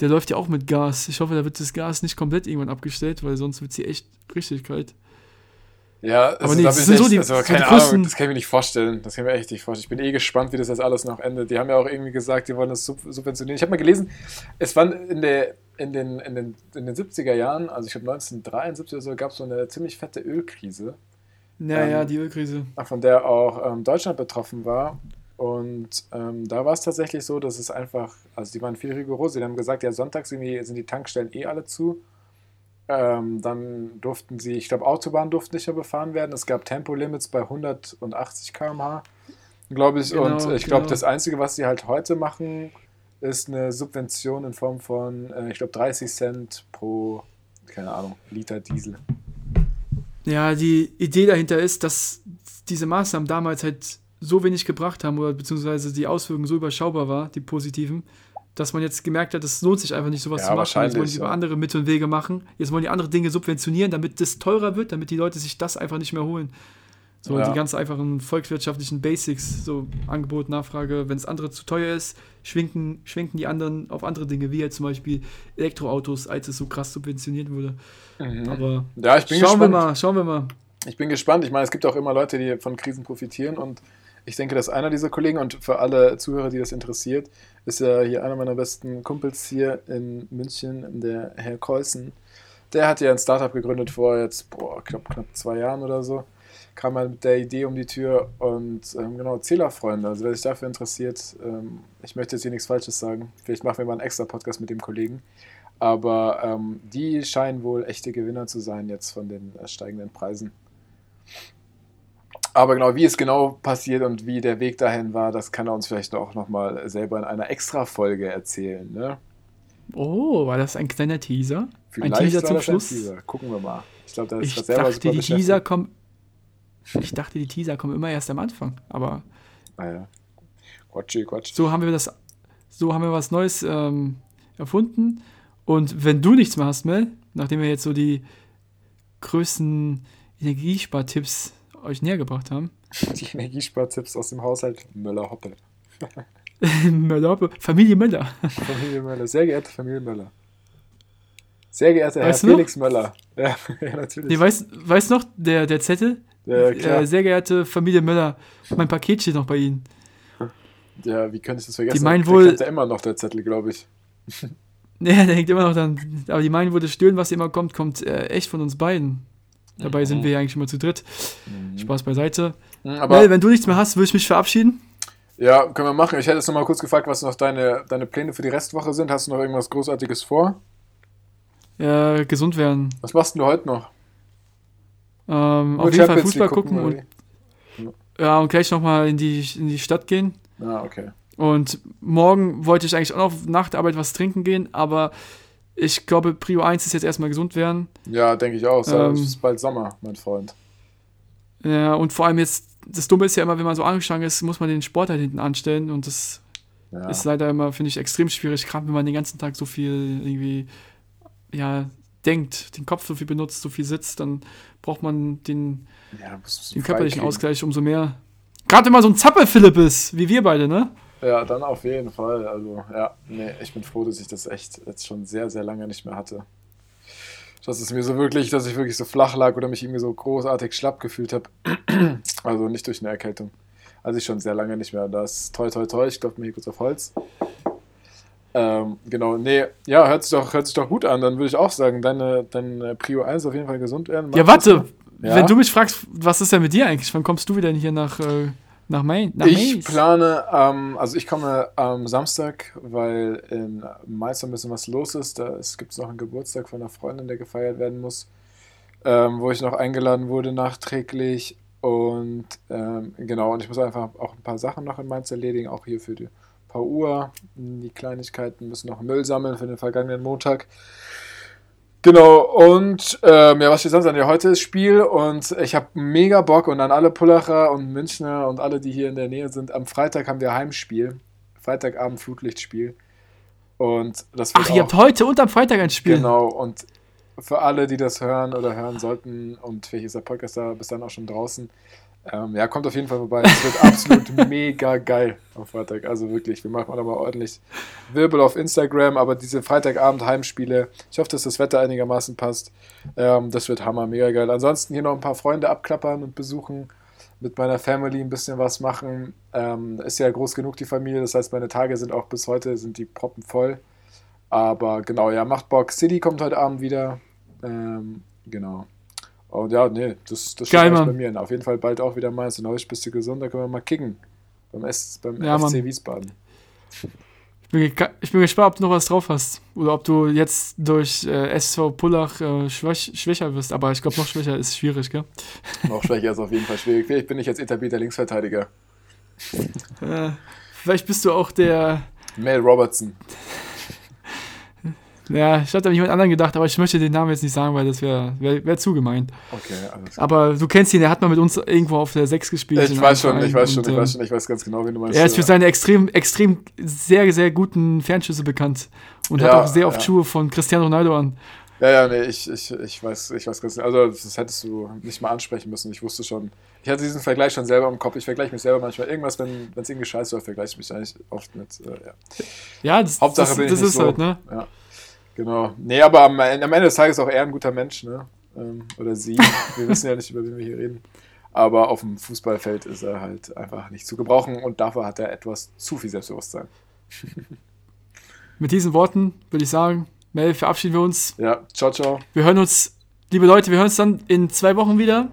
der läuft ja auch mit Gas. Ich hoffe, da wird das Gas nicht komplett irgendwann abgestellt, weil sonst wird sie echt richtig kalt. Ja, also nee, da das sind so echt, die- also, so die keine größten- Ahnung, das kann ich mir nicht vorstellen. Das kann ich mir echt nicht vorstellen. Ich bin eh gespannt, wie das jetzt alles noch endet. Die haben ja auch irgendwie gesagt, die wollen das sub subventionieren. Ich habe mal gelesen, es waren in, der, in, den, in, den, in den 70er Jahren, also ich glaube 1973 oder so, gab es so eine ziemlich fette Ölkrise, Naja, Ähm, die Ölkrise. von der auch ähm, Deutschland betroffen war. Und ähm, da war es tatsächlich so, dass es einfach, also die waren viel rigoros. Die haben gesagt, ja, sonntags sind die Tankstellen eh alle zu. Ähm, dann durften sie, ich glaube, Autobahnen durften nicht mehr befahren werden. Es gab Tempolimits bei 180 km/h, glaube ich. Genau, und ich glaube, genau. das Einzige, was sie halt heute machen, ist eine Subvention in Form von, äh, ich glaube, 30 Cent pro, keine Ahnung, Liter Diesel. Ja, die Idee dahinter ist, dass diese Maßnahmen damals halt so wenig gebracht haben oder beziehungsweise die Auswirkungen so überschaubar war, die positiven, dass man jetzt gemerkt hat, es lohnt sich einfach nicht, sowas Ja, zu machen. Jetzt wollen die über ja. andere Mittel und Wege machen. Jetzt wollen die andere Dinge subventionieren, damit das teurer wird, damit die Leute sich das einfach nicht mehr holen. So Ja. die ganz einfachen volkswirtschaftlichen Basics, so Angebot, Nachfrage. Wenn das andere zu teuer ist, schwenken, schwenken die anderen auf andere Dinge, wie jetzt zum Beispiel Elektroautos, als es so krass subventioniert wurde. Aber Ja, ich bin schauen gespannt. wir mal, schauen wir mal. Ich bin gespannt. Ich meine, es gibt auch immer Leute, die von Krisen profitieren und ich denke, dass einer dieser Kollegen und für alle Zuhörer, die das interessiert, ist ja hier einer meiner besten Kumpels hier in München, der Herr Keusen. Der hat ja ein Startup gegründet vor jetzt, boah, knapp, knapp zwei Jahren oder so. Kam mal mit der Idee um die Tür und ähm, genau, Zählerfreunde, also wer sich dafür interessiert, ähm, ich möchte jetzt hier nichts Falsches sagen. Vielleicht machen wir mal einen extra Podcast mit dem Kollegen. Aber ähm, die scheinen wohl echte Gewinner zu sein jetzt von den äh, steigenden Preisen. Aber genau, wie es genau passiert und wie der Weg dahin war, das kann er uns vielleicht auch nochmal selber in einer Extra-Folge erzählen. Ne? Oh, war das ein kleiner Teaser? Vielleicht ein Teaser zum das Schluss? Teaser. Gucken wir mal. Ich glaube, da ist Ich er selber dachte, die. Teaser kommen. Ich dachte, die Teaser kommen immer erst am Anfang. Aber Naja. Quatschi, Quatsch. so haben wir das, so haben wir was Neues ähm, erfunden. Und wenn du nichts mehr hast, Mel, nachdem wir jetzt so die größten Energiespartipps euch näher gebracht haben. Die Energiespartipps aus dem Haushalt Möller-Hoppe. Möller, Familie Möller. Familie Möller. Sehr geehrte Familie Möller. Sehr geehrter Herr Weißt du noch? Felix Möller. Ja, ja natürlich. Nee, weißt, weißt noch, der, der Zettel? ja, klar. Äh, sehr geehrte Familie Möller, mein Paket steht noch bei Ihnen. ja, wie könnte ich das vergessen? Die meinen Der wohl- ja immer noch der Zettel, glaube ich. Nee, der hängt immer noch dann. Aber die meinen wohl, das Stöhnen, was immer kommt, kommt äh, echt von uns beiden. Dabei sind wir ja eigentlich immer zu dritt. Spaß beiseite. Mhm, Aber Mel, wenn du nichts mehr hast, würde ich mich verabschieden. ja, können wir machen. Ich hätte jetzt noch mal kurz gefragt, was noch deine, deine Pläne für die Restwoche sind. Hast du noch irgendwas Großartiges vor? Äh, gesund werden. Was machst denn du heute noch? Ähm, auf jeden Fall Fußball gucken oder und, ja, und gleich nochmal in die, in die Stadt gehen. Ah, okay. Und morgen wollte ich eigentlich auch noch nach der Arbeit was trinken gehen, aber ich glaube, Prio 1 ist jetzt erstmal gesund werden. Ja, denke ich auch. Es Ähm. ist bald Sommer, mein Freund. Ja, und vor allem jetzt, das Dumme ist ja immer, wenn man so angeschlagen ist, muss man den Sport halt hinten anstellen und das Ja. ist leider immer, finde ich, extrem schwierig, gerade wenn man den ganzen Tag so viel irgendwie, ja, denkt, den Kopf so viel benutzt, so viel sitzt, dann braucht man den, ja, den körperlichen. Ausgleich umso mehr. Gerade wenn man so ein Zappel-Philipp ist, wie wir beide, ne? Ja, dann auf jeden Fall. Also, ja, nee, ich bin froh, dass ich das echt jetzt schon sehr, sehr lange nicht mehr hatte. Dass es mir so wirklich, dass ich wirklich so flach lag oder mich irgendwie so großartig schlapp gefühlt habe. Also nicht durch eine Erkältung. Also ich schon sehr lange nicht mehr. Das toi toi toi, ich glaube mir hier kurz auf Holz. Ähm, genau, nee, ja, hört sich, doch, hört sich doch gut an. Dann würde ich auch sagen, deine, deine Prio 1 auf jeden Fall gesund werden. Ja, Mach das warte. Ja? wenn du mich fragst, was ist denn mit dir eigentlich? Wann kommst du wieder hier nach, äh, nach Main? Nach Ich Mainz? plane, ähm, also ich komme am Samstag, weil in Mainz ein bisschen was los ist. Da gibt es noch einen Geburtstag von einer Freundin, der gefeiert werden muss, ähm, wo ich noch eingeladen wurde nachträglich. Und ähm, genau, und ich muss einfach auch ein paar Sachen noch in Mainz erledigen, auch hier für die paar Uhr. Die Kleinigkeiten müssen noch Müll sammeln für den vergangenen Montag. Genau, und ähm, ja, was steht sonst an? Ja, heute ist Spiel und ich habe mega Bock und an alle Pullacher und Münchner und alle, die hier in der Nähe sind. Am Freitag haben wir Heimspiel. Freitagabend Flutlichtspiel. Und das wird Ach, ihr habt heute und am Freitag ein Spiel. Genau, und für alle, die das hören oder hören sollten, und vielleicht ist der Podcast da bis dann auch schon draußen, ähm, ja, kommt auf jeden Fall vorbei. Es wird absolut mega geil am Freitag. Also wirklich, wir machen da mal ordentlich Wirbel auf Instagram, aber diese Freitagabend Heimspiele, ich hoffe, dass das Wetter einigermaßen passt. Ähm, das wird hammer, mega geil. Ansonsten hier noch ein paar Freunde abklappern und besuchen, mit meiner Family ein bisschen was machen. Ähm, ist ja groß genug, die Familie, das heißt, meine Tage sind auch bis heute, sind die Proppen voll. Aber genau, ja, macht Bock. City kommt heute Abend wieder. Ähm, genau. Und ja, nee, das, das Geil, steht bei mir. Auf jeden Fall bald auch wieder Mainz. Und heute bist du gesund, da können wir mal kicken. Beim, S, beim Ja, FC Mann. Wiesbaden. Ich bin, ich bin gespannt, ob du noch was drauf hast. Oder ob du jetzt durch äh, SV Pullach äh, schwach, schwächer wirst. Aber ich glaube, noch schwächer ist schwierig, gell? Noch schwächer ist auf jeden Fall schwierig. Vielleicht bin ich jetzt etablierter Linksverteidiger. Äh, vielleicht bist du auch der. Mel Robertson. Ja, ich hatte an jemand anderen gedacht, aber ich möchte den Namen jetzt nicht sagen, weil das wäre wär, wär zu gemein. Okay, alles klar. Aber du kennst ihn, der hat mal mit uns irgendwo auf der 6 gespielt. Ich weiß schon, ich weiß schon, und, ich weiß schon, ich weiß ganz genau, wen du meinst. Er ist für seine extrem, extrem sehr, sehr guten Fernschüsse bekannt und hat Ja, auch sehr oft ja. Schuhe von Cristiano Ronaldo an. Ja, ja, nee, ich, ich, ich weiß, ich weiß ganz genau. Also, das hättest du nicht mal ansprechen müssen. Ich wusste schon. Ich hatte diesen Vergleich schon selber im Kopf. Ich vergleiche mich selber manchmal. Irgendwas, wenn es irgendwie scheiße läuft, vergleiche ich mich eigentlich oft mit. Äh, ja. Ja, das, Hauptsache das, bin ich das nicht ist so. halt, ne? Ja, genau. Nee, aber am, am Ende des Tages auch er ein guter Mensch, ne? Ähm, oder sie. Wir wissen ja nicht, über wen wir hier reden. Aber auf dem Fußballfeld ist er halt einfach nicht zu gebrauchen und dafür hat er etwas zu viel Selbstbewusstsein. Mit diesen Worten würde ich sagen, Mel, verabschieden wir uns. Ja, ciao, ciao. Wir hören uns, liebe Leute, wir hören uns dann in zwei Wochen wieder.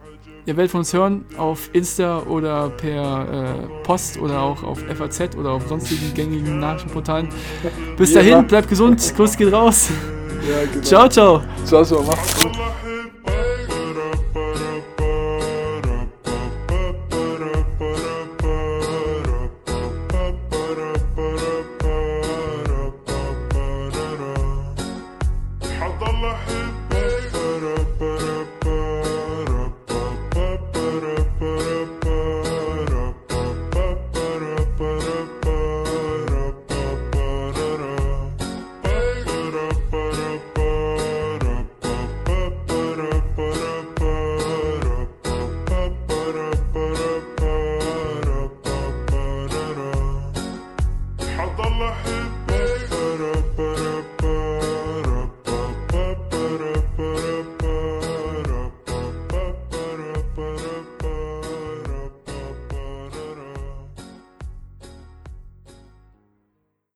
Ihr werdet von uns hören auf Insta oder per äh, Post oder auch auf FAZ oder auf sonstigen gängigen Nachrichtenportalen. Bis dahin, bleibt gesund, Kuss geht raus. Ja, genau. Ciao, ciao. Ciao, ciao, macht's gut.